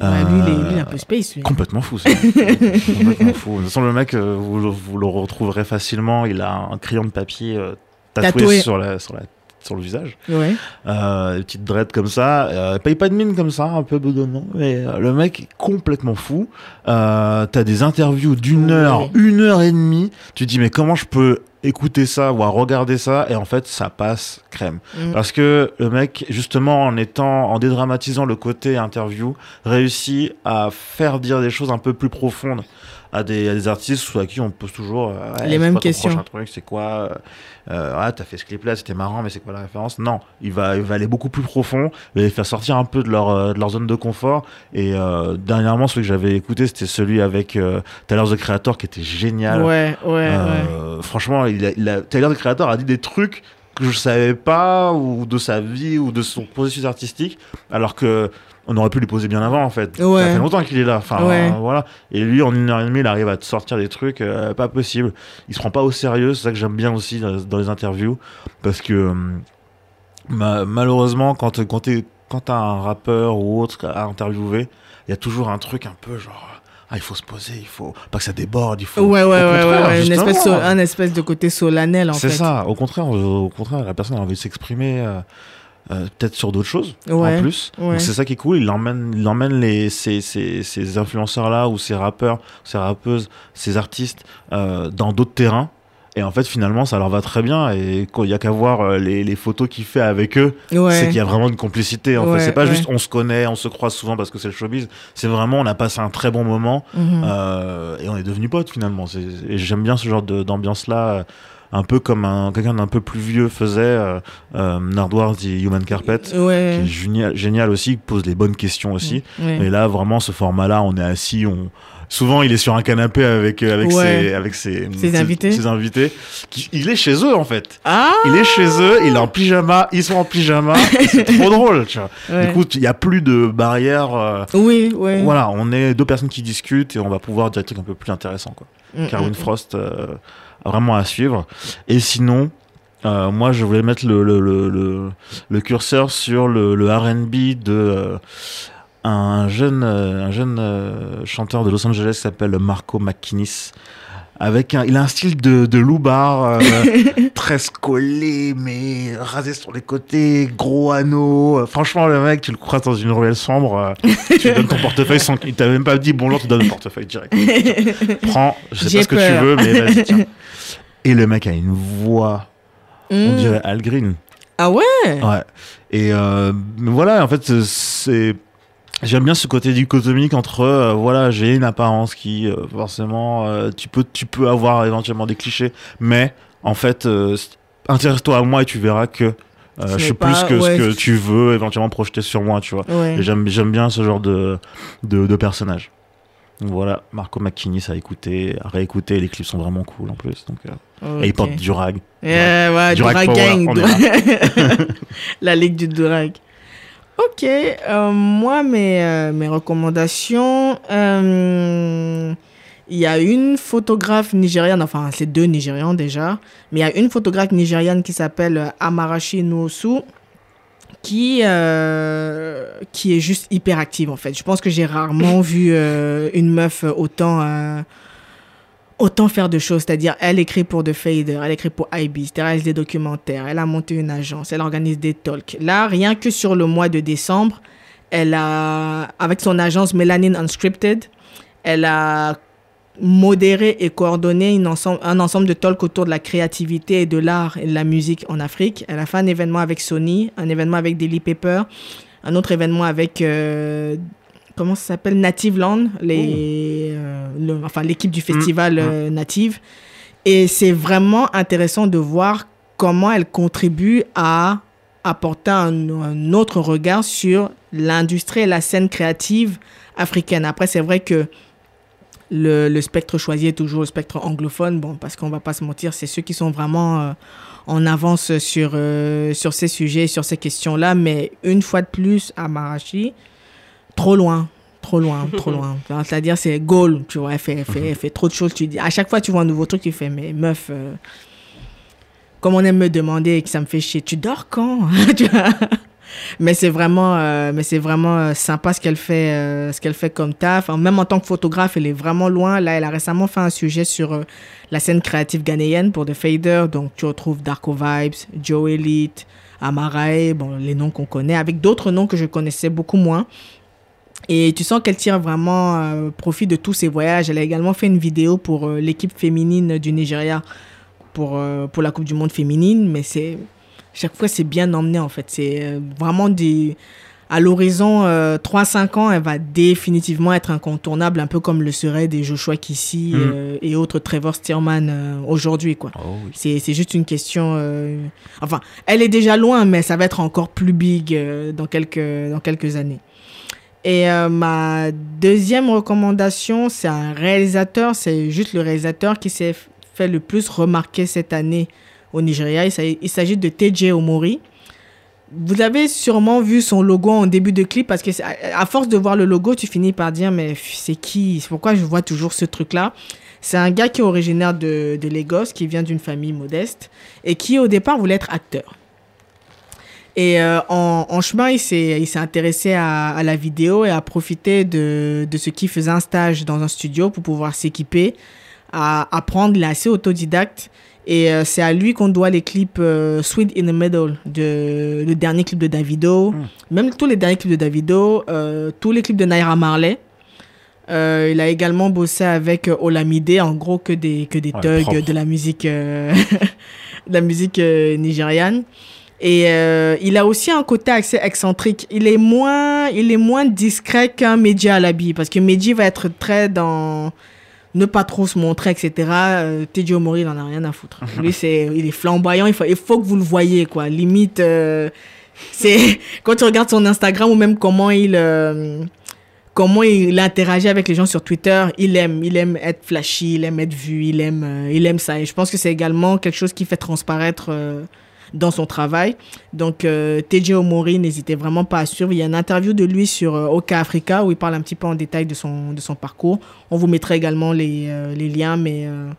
Ouais, lui, il est, Euh, lui, il est un peu space. lui. Complètement fou, ça. complètement fou. De toute façon, le mec, euh, vous, le- vous le retrouverez facilement. Il a un crayon de papier euh, tatoué, Tatoué. Sur, la, sur, la, sur le visage. Ouais. Euh, des petites dreads comme ça. Euh, paye pas de mine comme ça, un peu bedonnant. Mais euh, le mec est complètement fou. Euh, T'as des interviews d'une Ouais. heure, une heure et demie. Tu te dis, mais comment je peux écouter ça, voire regarder ça Et en fait, ça passe crème. Mm. Parce que le mec, justement, en étant, en dédramatisant le côté interview, réussit à faire dire des choses un peu plus profondes à des, à des artistes à qui on pose toujours euh, Les mêmes quoi questions. c'est quoi euh, ah, t'as fait ce clip-là, c'était marrant, mais c'est quoi la référence? Non, il va, il va aller beaucoup plus profond, il va les faire sortir un peu de leur, euh, de leur zone de confort. Et euh, dernièrement, celui que j'avais écouté, c'était celui avec Tyler the Creator, qui était génial. Ouais, ouais, ouais. Franchement, il a, il a- Tyler the Creator a dit des trucs que je savais pas, ou de sa vie, ou de son processus artistique, alors que on aurait pu lui poser bien avant, en fait. Ouais. Ça fait longtemps qu'il est là. Enfin, Ouais. euh, voilà. Et lui, en une heure et demie, il arrive à te sortir des trucs euh, pas possible. Il se prend pas au sérieux, c'est ça que j'aime bien aussi dans, dans les interviews, parce que ma- malheureusement, quand, quand t'es- quand t'as un rappeur ou autre à interviewer, il y a toujours un truc un peu genre. Ah, il faut se poser, il faut pas que ça déborde, il faut. Ouais, ouais, ouais, ouais, Une espèce, so- un espèce de côté solennel, en fait. C'est ça, au contraire, au contraire, la personne a envie de s'exprimer euh, euh, peut-être sur d'autres choses Ouais, en plus. ouais. Donc c'est ça qui est cool, il emmène, il emmène les, ces, ces, ces influenceurs-là ou ces rappeurs, ces rappeuses, ces artistes euh, dans d'autres terrains. Et en fait, finalement, ça leur va très bien. Et il y a qu'à voir euh, les, les photos qu'il fait avec eux, Ouais. c'est qu'il y a vraiment une complicité. En Ouais, fait, c'est pas ouais. juste on se connaît, on se croise souvent parce que c'est le showbiz. C'est vraiment on a passé un très bon moment Mhm. euh, et on est devenus potes finalement. Et j'aime bien ce genre de- d'ambiance-là, euh, un peu comme un, quelqu'un d'un peu plus vieux faisait, euh, euh, Nardwar dit Human Carpet, qui est génial, génial aussi, qui pose les bonnes questions aussi. Ouais. Et là, vraiment, ce format-là, on est assis, on... Souvent, il est sur un canapé avec, euh, avec, Ouais. ses, avec ses, Ses invités. ses invités. Il est chez eux, en fait. Ah Il est chez eux, il est en pyjama, ils sont en pyjama. c'est trop drôle, tu vois. Ouais. Du coup, il n'y a plus de barrière. euh, Oui, oui. voilà, on est deux personnes qui discutent et on va pouvoir dire des trucs un peu plus intéressants. Quoi. Mm, Carwin mm, Frost, euh, vraiment à suivre. Et sinon, euh, moi, je voulais mettre le, le, le, le, le curseur sur le, le RB de un jeune, euh, un jeune euh, chanteur de Los Angeles qui s'appelle Marco McKinnis. Avec un, il a un style de, de loupard, euh, très collé, mais rasé sur les côtés, gros anneau. Franchement, le mec, tu le croises dans une ruelle sombre, euh, tu lui donnes ton portefeuille sans qu'il t'a même pas dit bonjour, tu donnes le portefeuille direct. Prends, je sais pas ce que tu veux, mais vas-y, tiens. Et le mec a une voix, on Mm. dirait Al Green. Ah ouais? Ouais. Et euh, voilà, en fait, c'est. J'aime bien ce côté dichotomique entre euh, voilà j'ai une apparence qui euh, forcément euh, tu peux tu peux avoir éventuellement des clichés mais en fait intéresse-toi à moi et tu verras que je suis pas- plus que ouais. ce que tu veux éventuellement projeter sur moi tu vois Ouais. et j'aime j'aime bien ce genre de de, de personnage donc voilà Marco McKinney à écouter à réécouter les clips sont vraiment cool en plus donc et il porte du rag Eh, ouais, Du rag Gang. La ligue du Durag. Ok, euh, moi, mes, euh, recommandations. euh, Il y a une photographe nigériane, enfin, c'est deux Nigérians déjà, mais il y a une photographe nigériane qui s'appelle Amarashi Noosu, qui, qui est juste hyper active en fait. Je pense que j'ai rarement vu une meuf autant, autant faire de choses. C'est-à-dire, elle écrit pour The Fader, elle écrit pour IB, elle réalise des documentaires, elle a monté une agence, elle organise des talks. Là, rien que sur le mois de décembre, elle a, avec son agence Melanin Unscripted, elle a modéré et coordonné un ensemble de talks autour de la créativité et de l'art et de la musique en Afrique. Elle a fait un événement avec Sony, un événement avec Daily Paper, un autre événement avec euh, comment ça s'appelle Native Land, les, euh, le- enfin l'équipe du festival Mm, euh, Native. Et c'est vraiment intéressant de voir comment elle contribue à apporter un, un autre regard sur l'industrie et la scène créative africaine. Après, c'est vrai que Le, le spectre choisi est toujours le spectre anglophone, bon, parce qu'on va pas se mentir, c'est ceux qui sont vraiment euh, en avance sur, sur ces sujets, sur ces questions-là. Mais une fois de plus, à Marachi, trop loin. Trop loin, trop loin. C'est-à-dire, c'est goal, tu vois. Elle fait, elle fait, elle fait trop de choses. Tu dis, à chaque fois, tu vois un nouveau truc, tu fais, mais meuf, euh, comme on aime me demander et que ça me fait chier, tu dors quand? Tu vois? Mais c'est vraiment euh, mais c'est vraiment euh, sympa ce qu'elle fait euh, ce qu'elle fait comme taf Enfin, même en tant que photographe elle est vraiment loin là elle a récemment fait un sujet sur la scène créative ghanéenne pour The Fader donc tu retrouves Darko Vibes Joe Elite Amarae bon les noms qu'on connaît avec d'autres noms que je connaissais beaucoup moins et tu sens qu'elle tire vraiment euh, profit de tous ces voyages. Elle a également fait une vidéo pour euh, l'équipe féminine du Nigeria pour, euh, pour la Coupe du Monde féminine. Mais c'est chaque fois, c'est bien emmené en fait. C'est vraiment des. À l'horizon euh, 3-5 ans, elle va définitivement être incontournable, un peu comme le serait des Joshua Kissi euh, et autres Trevor Stearman aujourd'hui. quoi. Oh oui. C'est c'est juste une question. Enfin, elle est déjà loin, mais ça va être encore plus big dans, quelques, dans quelques années. Et euh, ma deuxième recommandation, c'est un réalisateur. C'est juste le réalisateur qui s'est fait le plus remarquer cette année au Nigeria. Il s'agit- de TJ Omori. Vous avez sûrement vu son logo en début de clip parce que à force de voir le logo, tu finis par dire mais c'est qui? C'est pourquoi je vois toujours ce truc-là C'est un gars qui est originaire de Lagos, qui vient d'une famille modeste et qui au départ voulait être acteur. Et euh, en, en chemin, il s'est, il s'est intéressé à, à la vidéo et a profité de, de ce qui faisait un stage dans un studio pour pouvoir s'équiper, à apprendre. Il est assez autodidacte. Et euh, c'est à lui qu'on doit les clips euh, Sweet in the Middle, de, le dernier clip de Davido, même tous les derniers clips de Davido, euh, tous les clips de Naira Marley. Euh, il a également bossé avec euh, Olamide, en gros que des, que des Ouais, thugs propre. de la musique, euh, de la musique euh, nigériane. Et euh, il a aussi un côté assez excentrique. Il est moins, il est moins discret qu'un Medji à l'habit. Parce que Medji va être très dans ne pas trop se montrer, etc. Euh, Omori, il en a rien à foutre. Lui, c'est, il est flamboyant. Il faut, il faut que vous le voyez, quoi. Limite, euh, c'est quand tu regardes son Instagram ou même comment il, euh, comment il interagit avec les gens sur Twitter, il aime, il aime être flashy, il aime être vu, il aime, euh, il aime ça. Et je pense que c'est également quelque chose qui fait transparaître euh, dans son travail. Donc, euh, TJ Omori, n'hésitez vraiment pas à suivre. Il y a une interview de lui sur euh, Oka Africa où il parle un petit peu en détail de son, de son parcours. On vous mettra également les, euh, les liens, mais euh,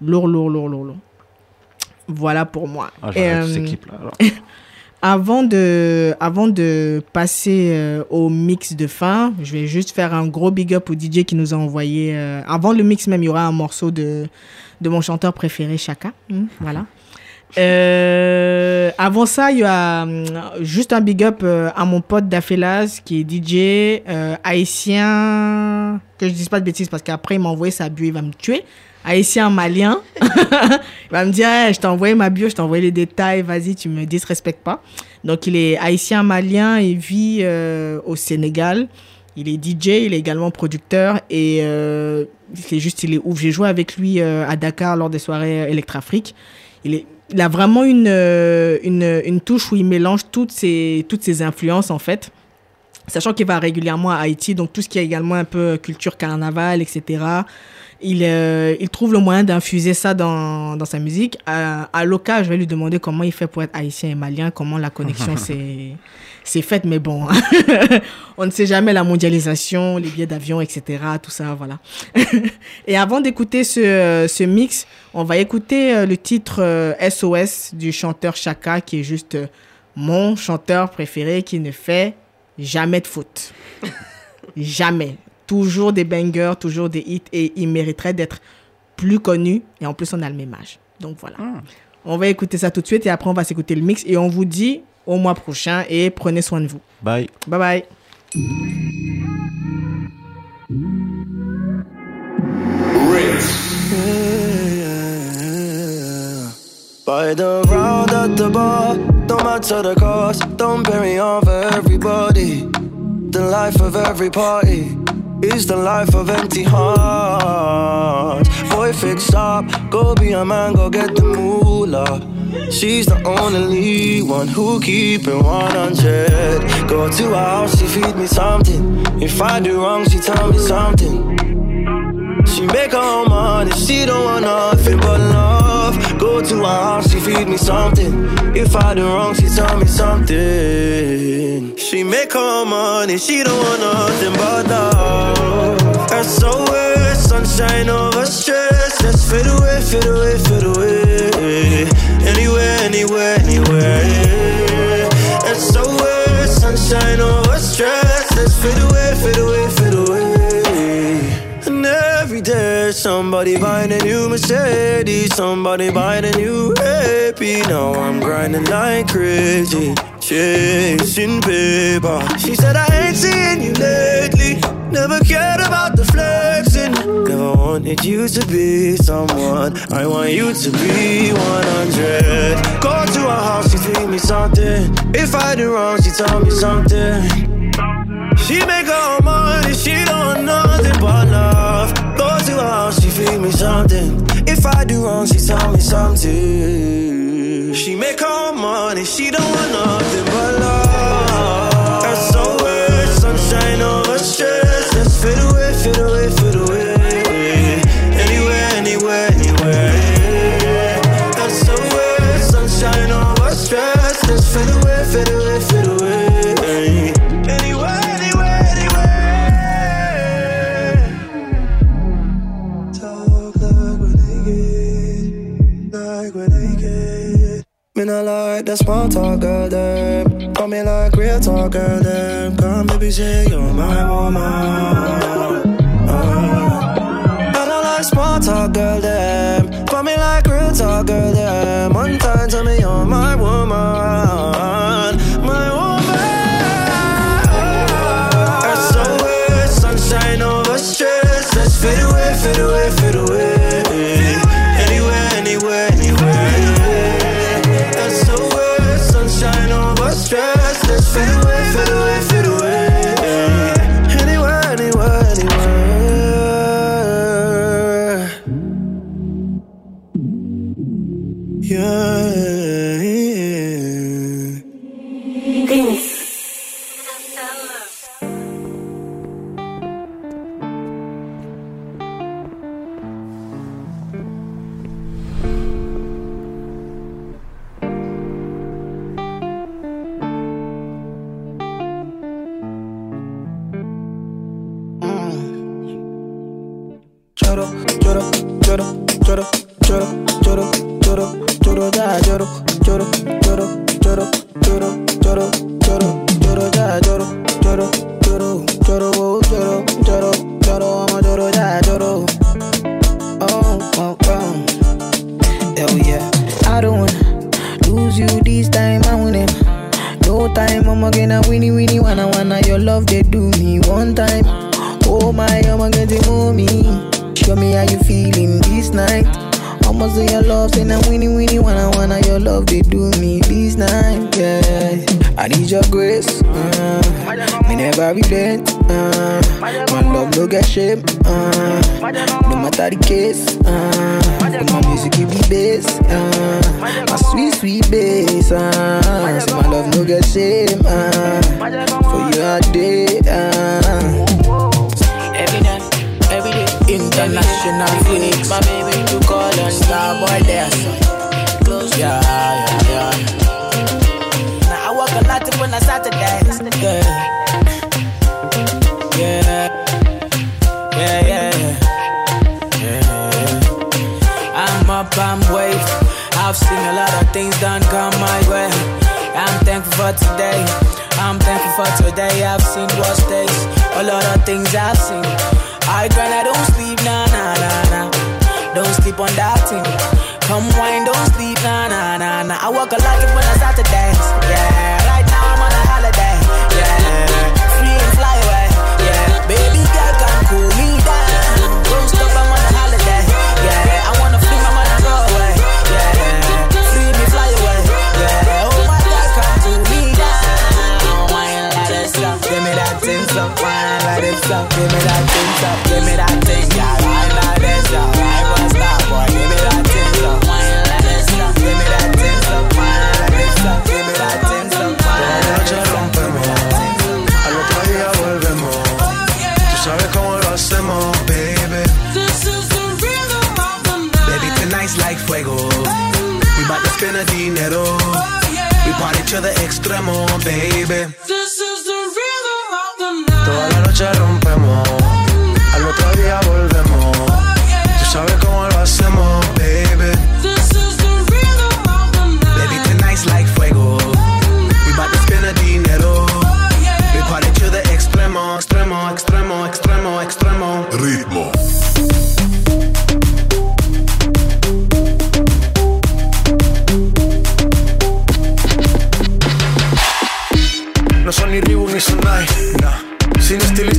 lourd, lourd, lourd, lourd, lourd. Voilà pour moi. Ah, euh, avant de, avant de passer euh, au mix de fin, je vais juste faire un gros big up au DJ qui nous a envoyé. euh, avant le mix même, il y aura un morceau de, de mon chanteur préféré, Chaka. Hmm, voilà. Euh, avant ça, il y a hum, juste un big up euh, à mon pote Dafelaz qui est DJ euh, haïtien. Que je dise pas de bêtises parce qu'après il m'a envoyé sa bio, il va me tuer. Haïtien malien. il va me dire Je t'ai envoyé ma bio, je t'ai envoyé les détails, vas-y, tu me disrespectes pas. Donc il est haïtien malien, il vit euh, au Sénégal. Il est DJ, il est également producteur et euh, c'est juste, il est ouf. J'ai joué avec lui euh, à Dakar lors des soirées Electrafrique. Il, est, il a vraiment une, euh, une, une touche où il mélange toutes ses, toutes ses influences en fait. Sachant qu'il va régulièrement à Haïti, donc tout ce qui est également un peu culture carnaval, etc. Il, euh, il trouve le moyen d'infuser ça dans, dans sa musique. À, à Loca, je vais lui demander comment il fait pour être haïtien et malien, comment la connexion s'est faite, mais bon, on ne sait jamais la mondialisation, les billets d'avion, etc. Tout ça, voilà. et avant d'écouter ce, euh, ce mix, on va écouter euh, le titre SOS du chanteur Chaka, qui est juste mon chanteur préféré qui ne fait jamais de faute. jamais. Toujours des bangers, toujours des hits, et il mériterait d'être plus connu. Et en plus, on a le même âge. Donc voilà. On va écouter ça tout de suite et après, on va s'écouter le mix. Et on vous dit au mois prochain et prenez soin de vous. Bye. Bye bye. By the round at the bar, don't matter the cost, don't bury on for everybody. The life of every party Is the life of empty hearts. Boy, fix up, go be a man, go get the moolah. She's the only one who keep it 100 Go to her house, she feed me something If I do wrong, she tell me something She make her own money, she don't want nothing but love love. Go to my house, she feed me something. If I do wrong, she tell me something. She make her money, she don't want nothing but love. SOS, sunshine over stress. Let's fade away, fade away, fade away. Anywhere, anywhere, anywhere. SOS, sunshine over stress. Let's fade away, fade away somebody buying a new Mercedes, somebody buying a new AP. Now I'm grinding like crazy, chasing paper. She said I ain't seeing you lately. Never cared about the flexing. Never wanted you to be someone. I want you to be 100. Go to her house, she tweet me something. If I do wrong, she tell me something. She make her own money, she don't want nothing but love she feed me something. If I do wrong, she tell me something. She make her money, she don't want nothing but love. Me not like that small talk girl Damn, Call me like real talk girl Damn, Come baby say you're my woman. Uh, I don't like small talk girl Damn, Call me like real talk girl Damn, One time tell me you're my woman.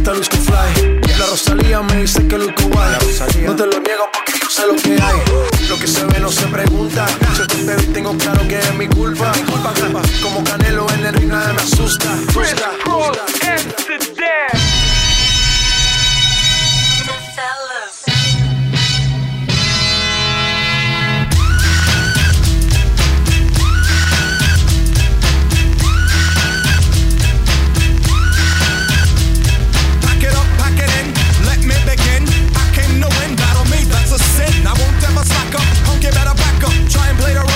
La Rosalía me dice que luzco guay. No te lo niego porque yo sé lo que hay. Lo que se ve no se pregunta. Yo te bebé tengo claro que es mi culpa. culpa. Como Canelo en el ring me asusta. blade around.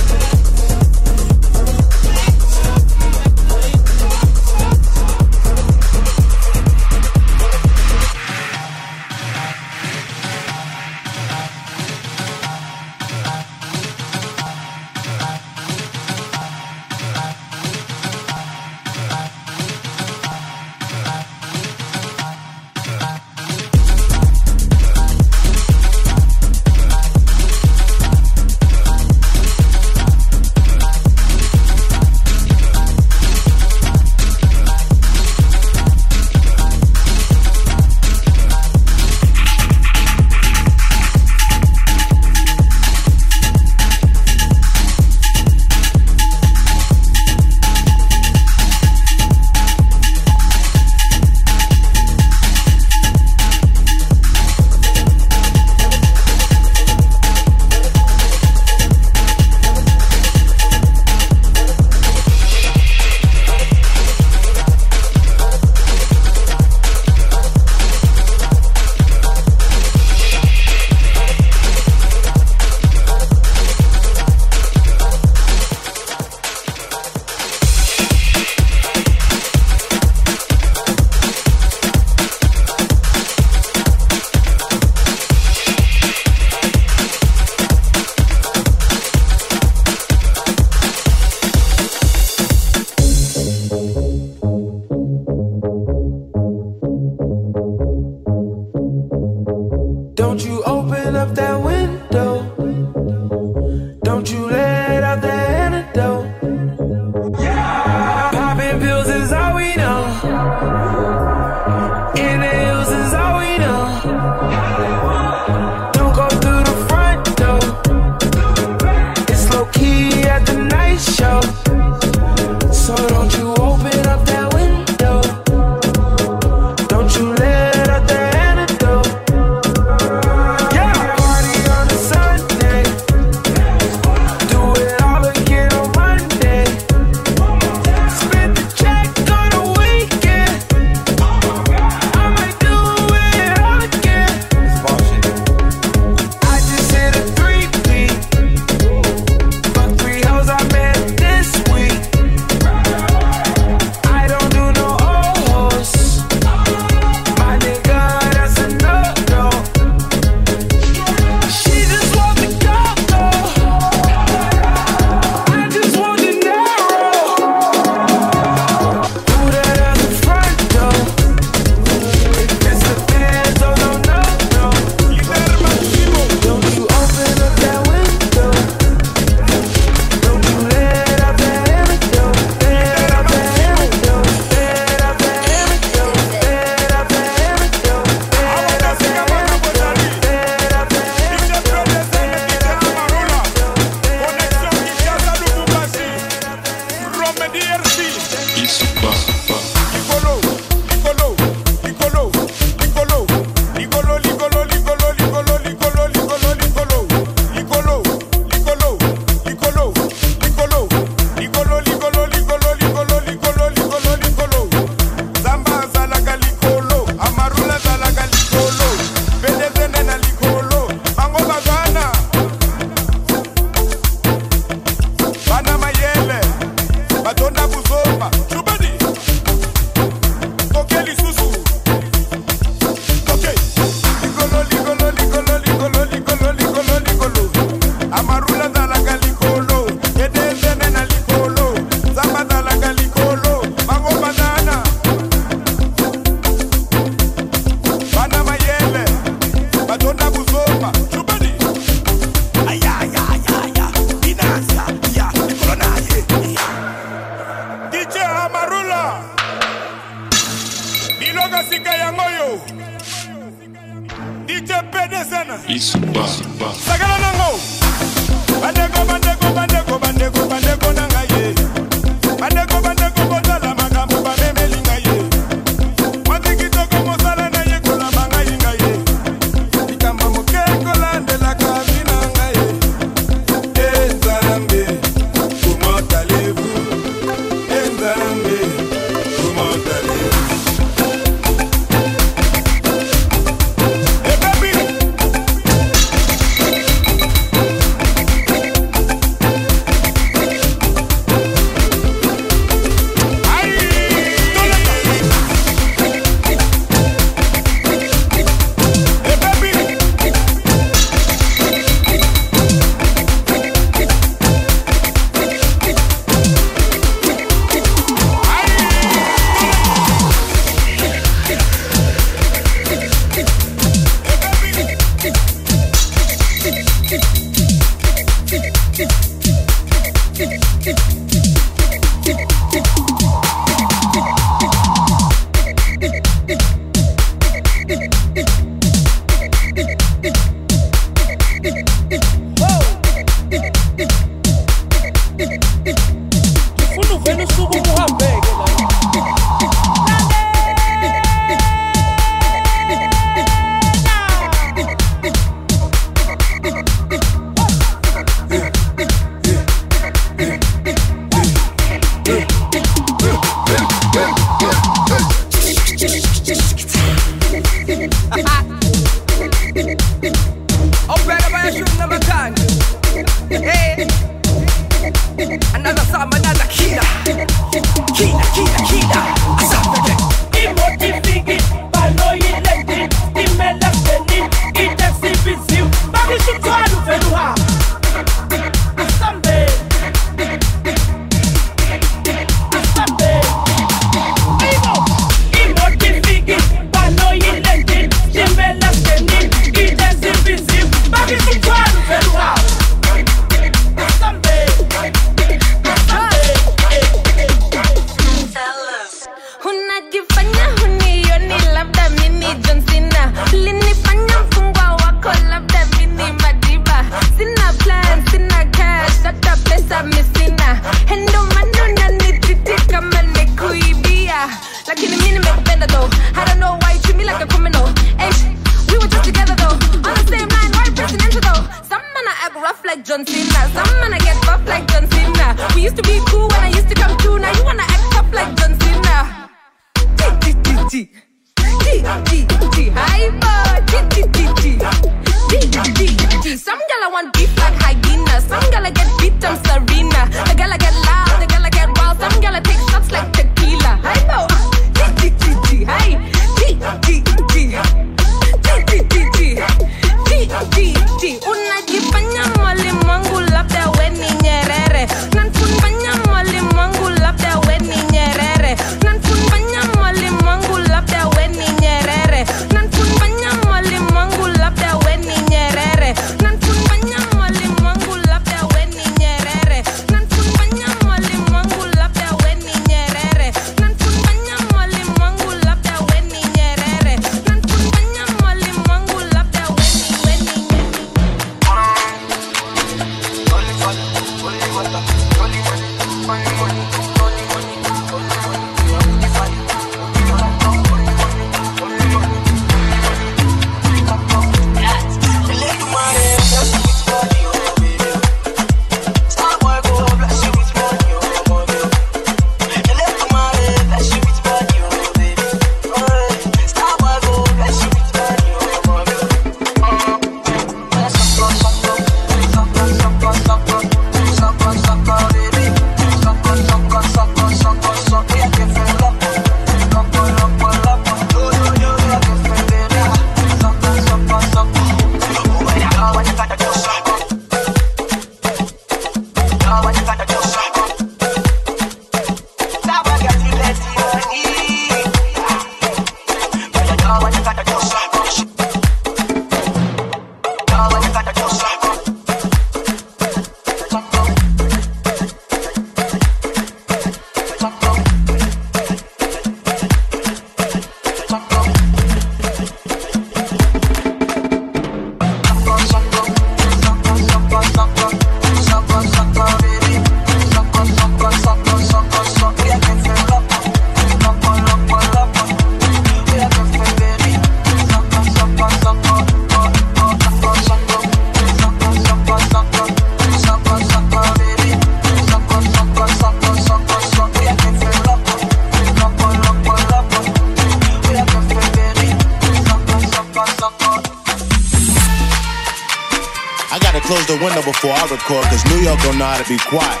before I record, cause New York don't know how to be quiet.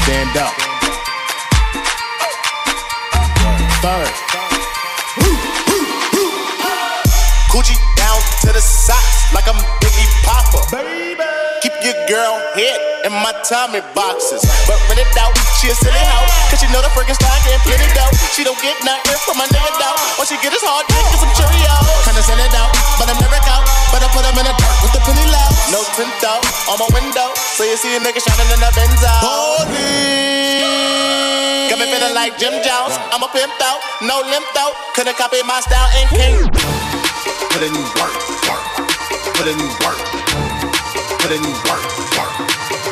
Stand up. Third. Coochie down to the socks like I'm Biggie Popper. Baby. Keep your girl hit in my Tommy boxes. But when it out, she a silly hoe. Cause she know the freaking style Get plenty dough. She don't get nothing from my nigga though. All she get is hard dick and some Cheerios. Kinda send it out, but I'm never out. But I put him in the dark with the penny loud. No tint out on my window. So you see a nigga shining in the Benzo. Holy. Got me feeling like Jim Jones. I'm a pimp out, no limp out. Couldn't copy my style and king. Put in work, work. Put in work. Put in work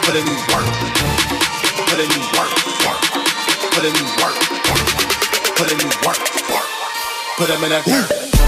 put in work, put in work, work, put in work, work, put in work, work, put them in that work.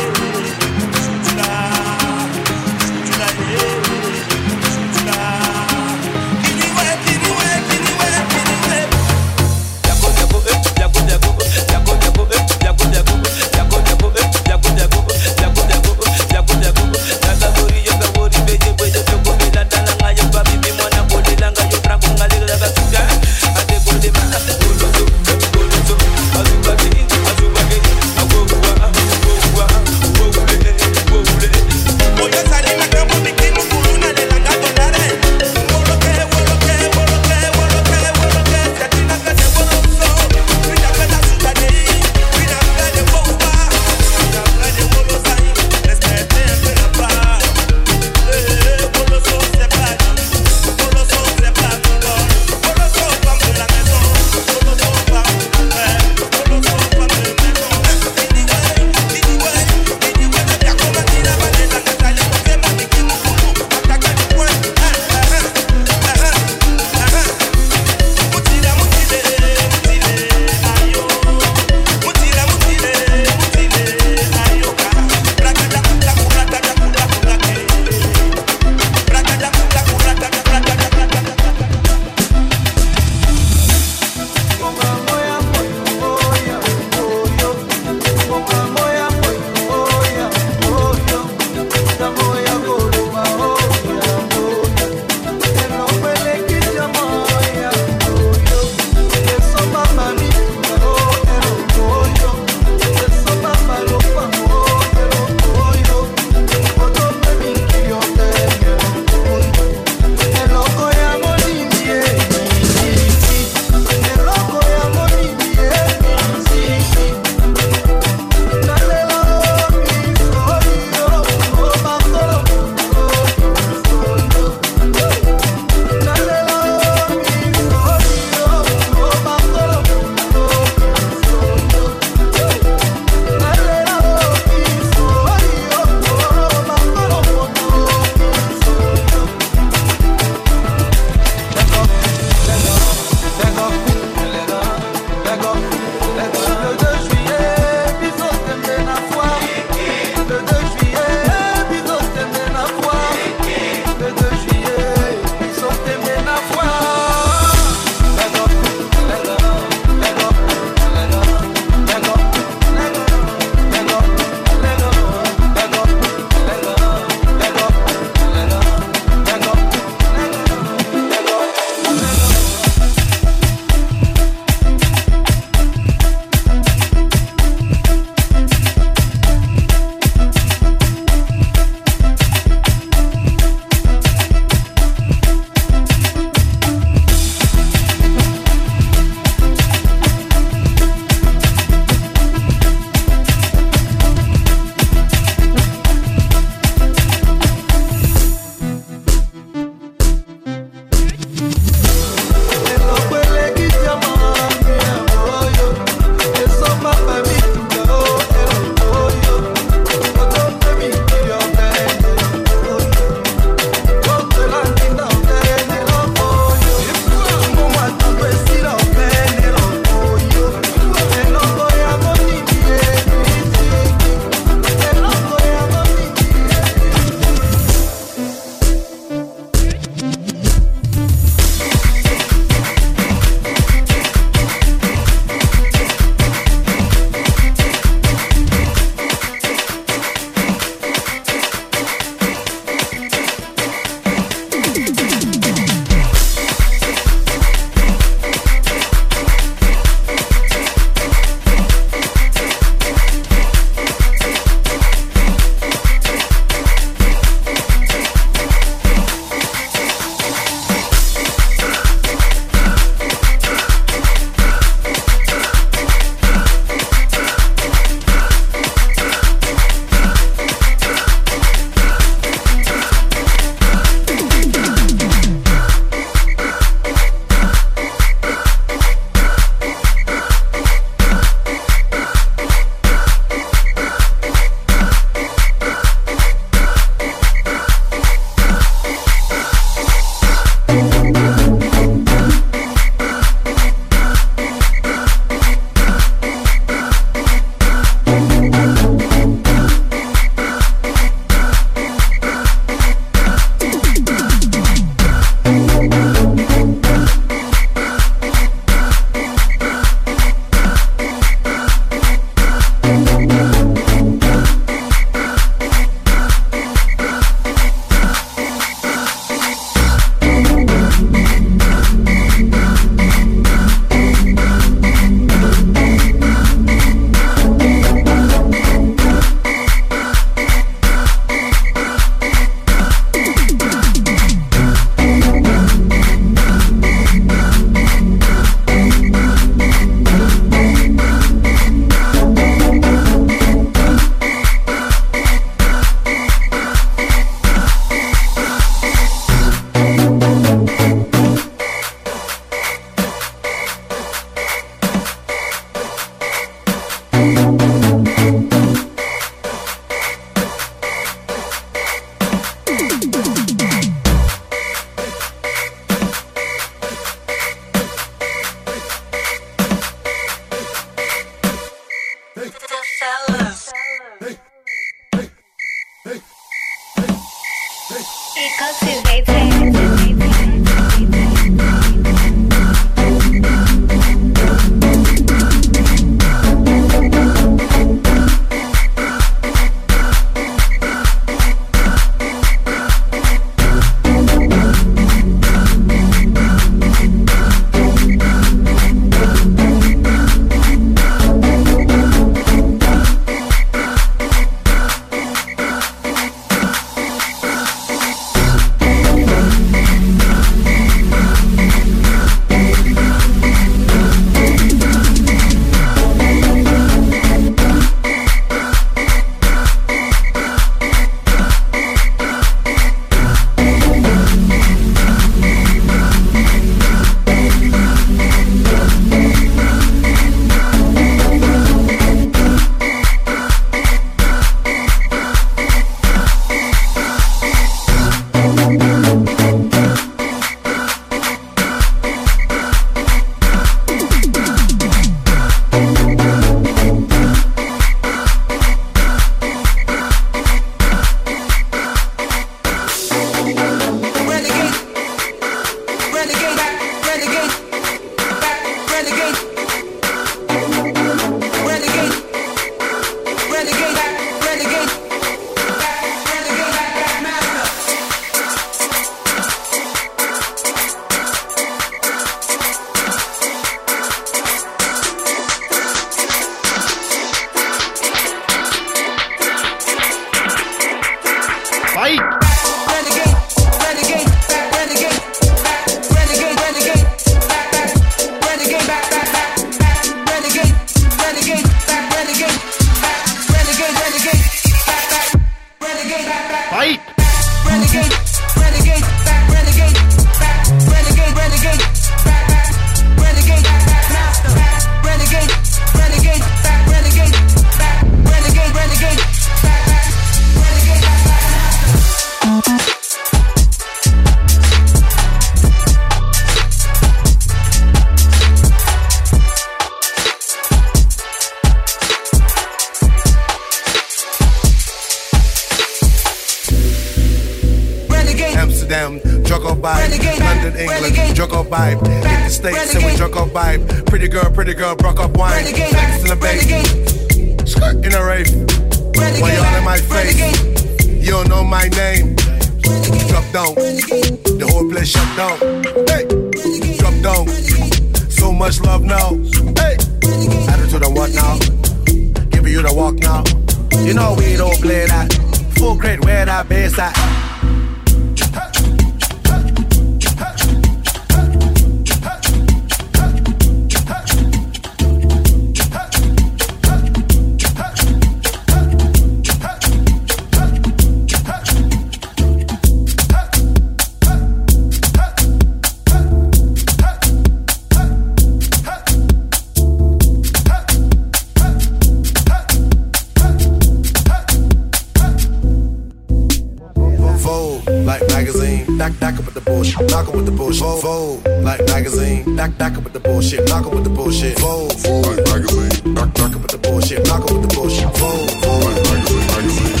Knock, knock with the bullshit. Knock with the bullshit. Vogue, Vogue, like magazine. Knock, knock with the bullshit. Knock with the bullshit. Vogue, Vogue, like magazine. Knock, knock with the bullshit. Knock with the bullshit. Vogue, Vogue, like magazine. magazine.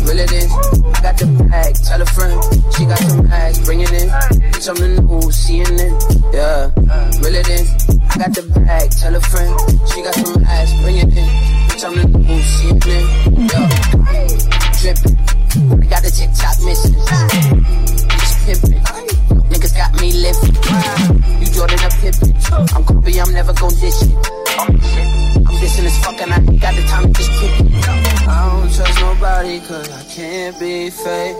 Will it in? Got the bag, tell a friend. She got some bags, bring it in. Bitch, I'm in the news, seeing it. Yeah, will it in? I got the bag, tell a friend. She got some ass, bring it in. Bitch, I'm in the news, seeing it. Yeah, dripping. I got the TikTok missing. Bitch, pimping. Niggas got me lifting. You Jordan a Pippin. I'm Kobe, I'm never gon' dish it. I'm dissing as fuck and I ain't got the time to just kick it. I don't trust nobody cause I can't be fake.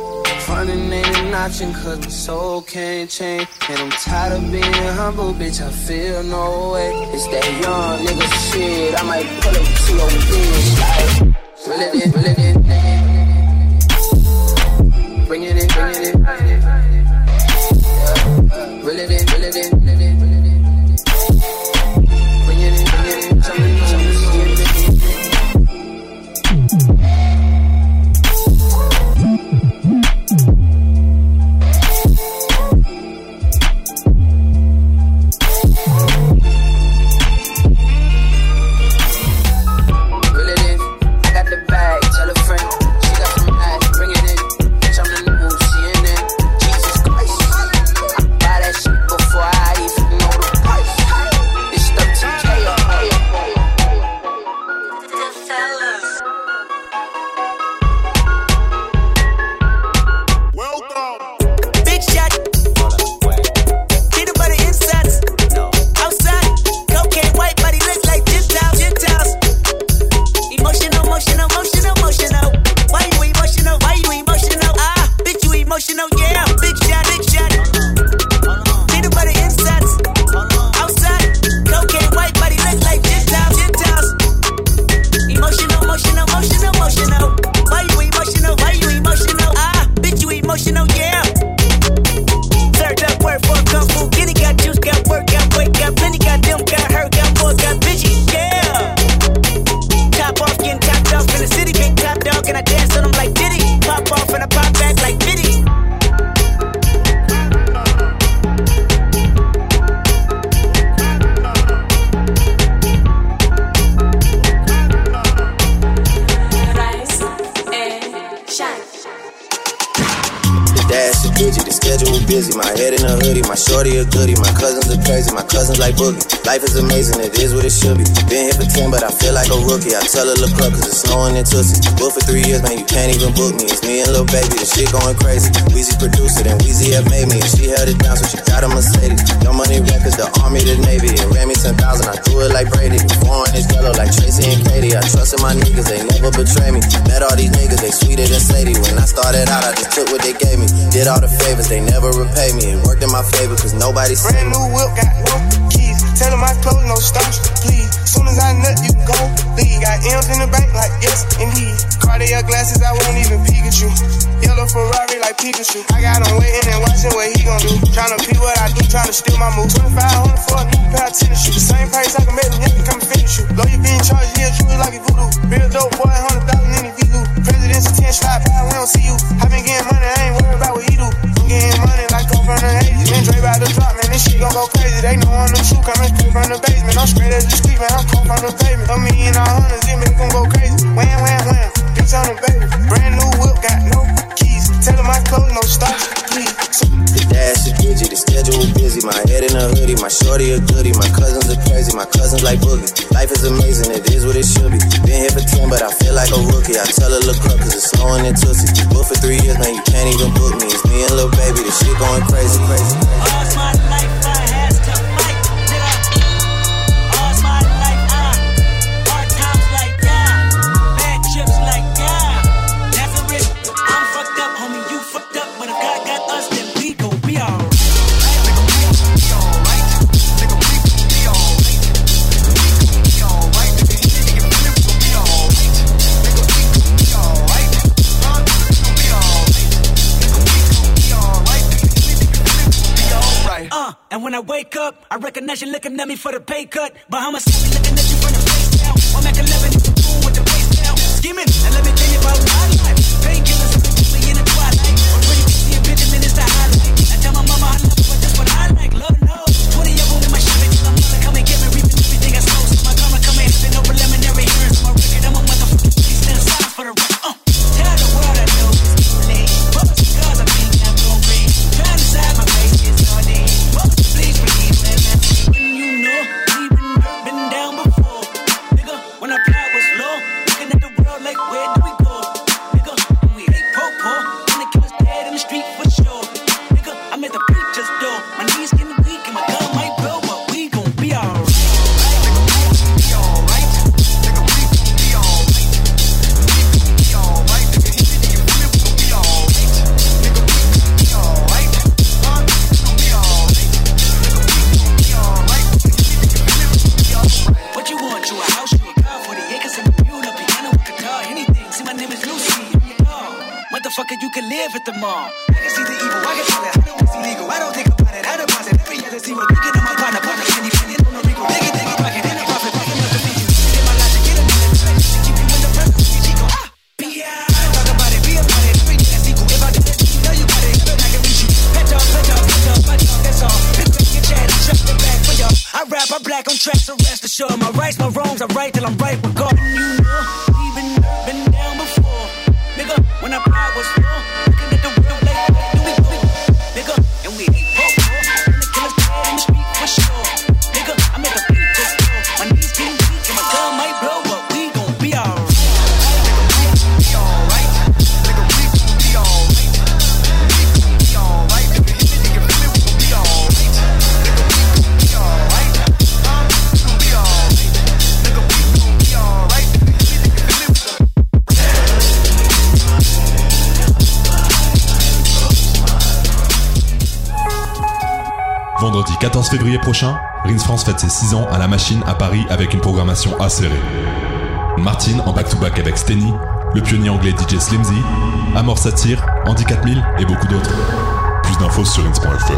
Frontin' ain't notching cause my soul can't change. And I'm tired of being humble, bitch, I feel no way. It's that young nigga shit, I might pull up to your bitch like. Reel it in, Will it in, will it in. Life is amazing, it is what it should be. Been here for 10, but I feel like a rookie. I tell her, look up, cause it's snowing in Tootsie. Booked for three years, man, you can't even book me. It's me and Lil Baby, the shit going crazy. Weezy produced it, and Weezy have made me. And she held it down, so she got a Mercedes. No money records, the army, the navy. It ran me 10,000, I threw it like Brady. Born is yellow, like Tracy and Katie. I trusted my niggas, they never betray me. Met all these niggas, they sweeter than Sadie. When I started out, I just took what they gave me. Did all the favors, they never repay me. It worked in my favor, cause nobody Brand new whip got in my clothes, no stops, please. Soon as I nut, you go leave. Got M's in the bank, like yes, indeed. Cartier glasses, I won't even Pikachu. Yellow Ferrari like Pikachu. I got him waiting and watching what he gon' do. Tryna pee what I do, tryna steal my moves. 2500 for a new. looking at you, looking at me for the pay cut. But I'm a. prochain, Rins France fête ses 6 ans à la machine à Paris avec une programmation acérée. Martin en back-to-back avec Steny, le pionnier anglais DJ Slimzy, Amor Satire, Andy 4000 et beaucoup d'autres. Plus d'infos sur rins.fr.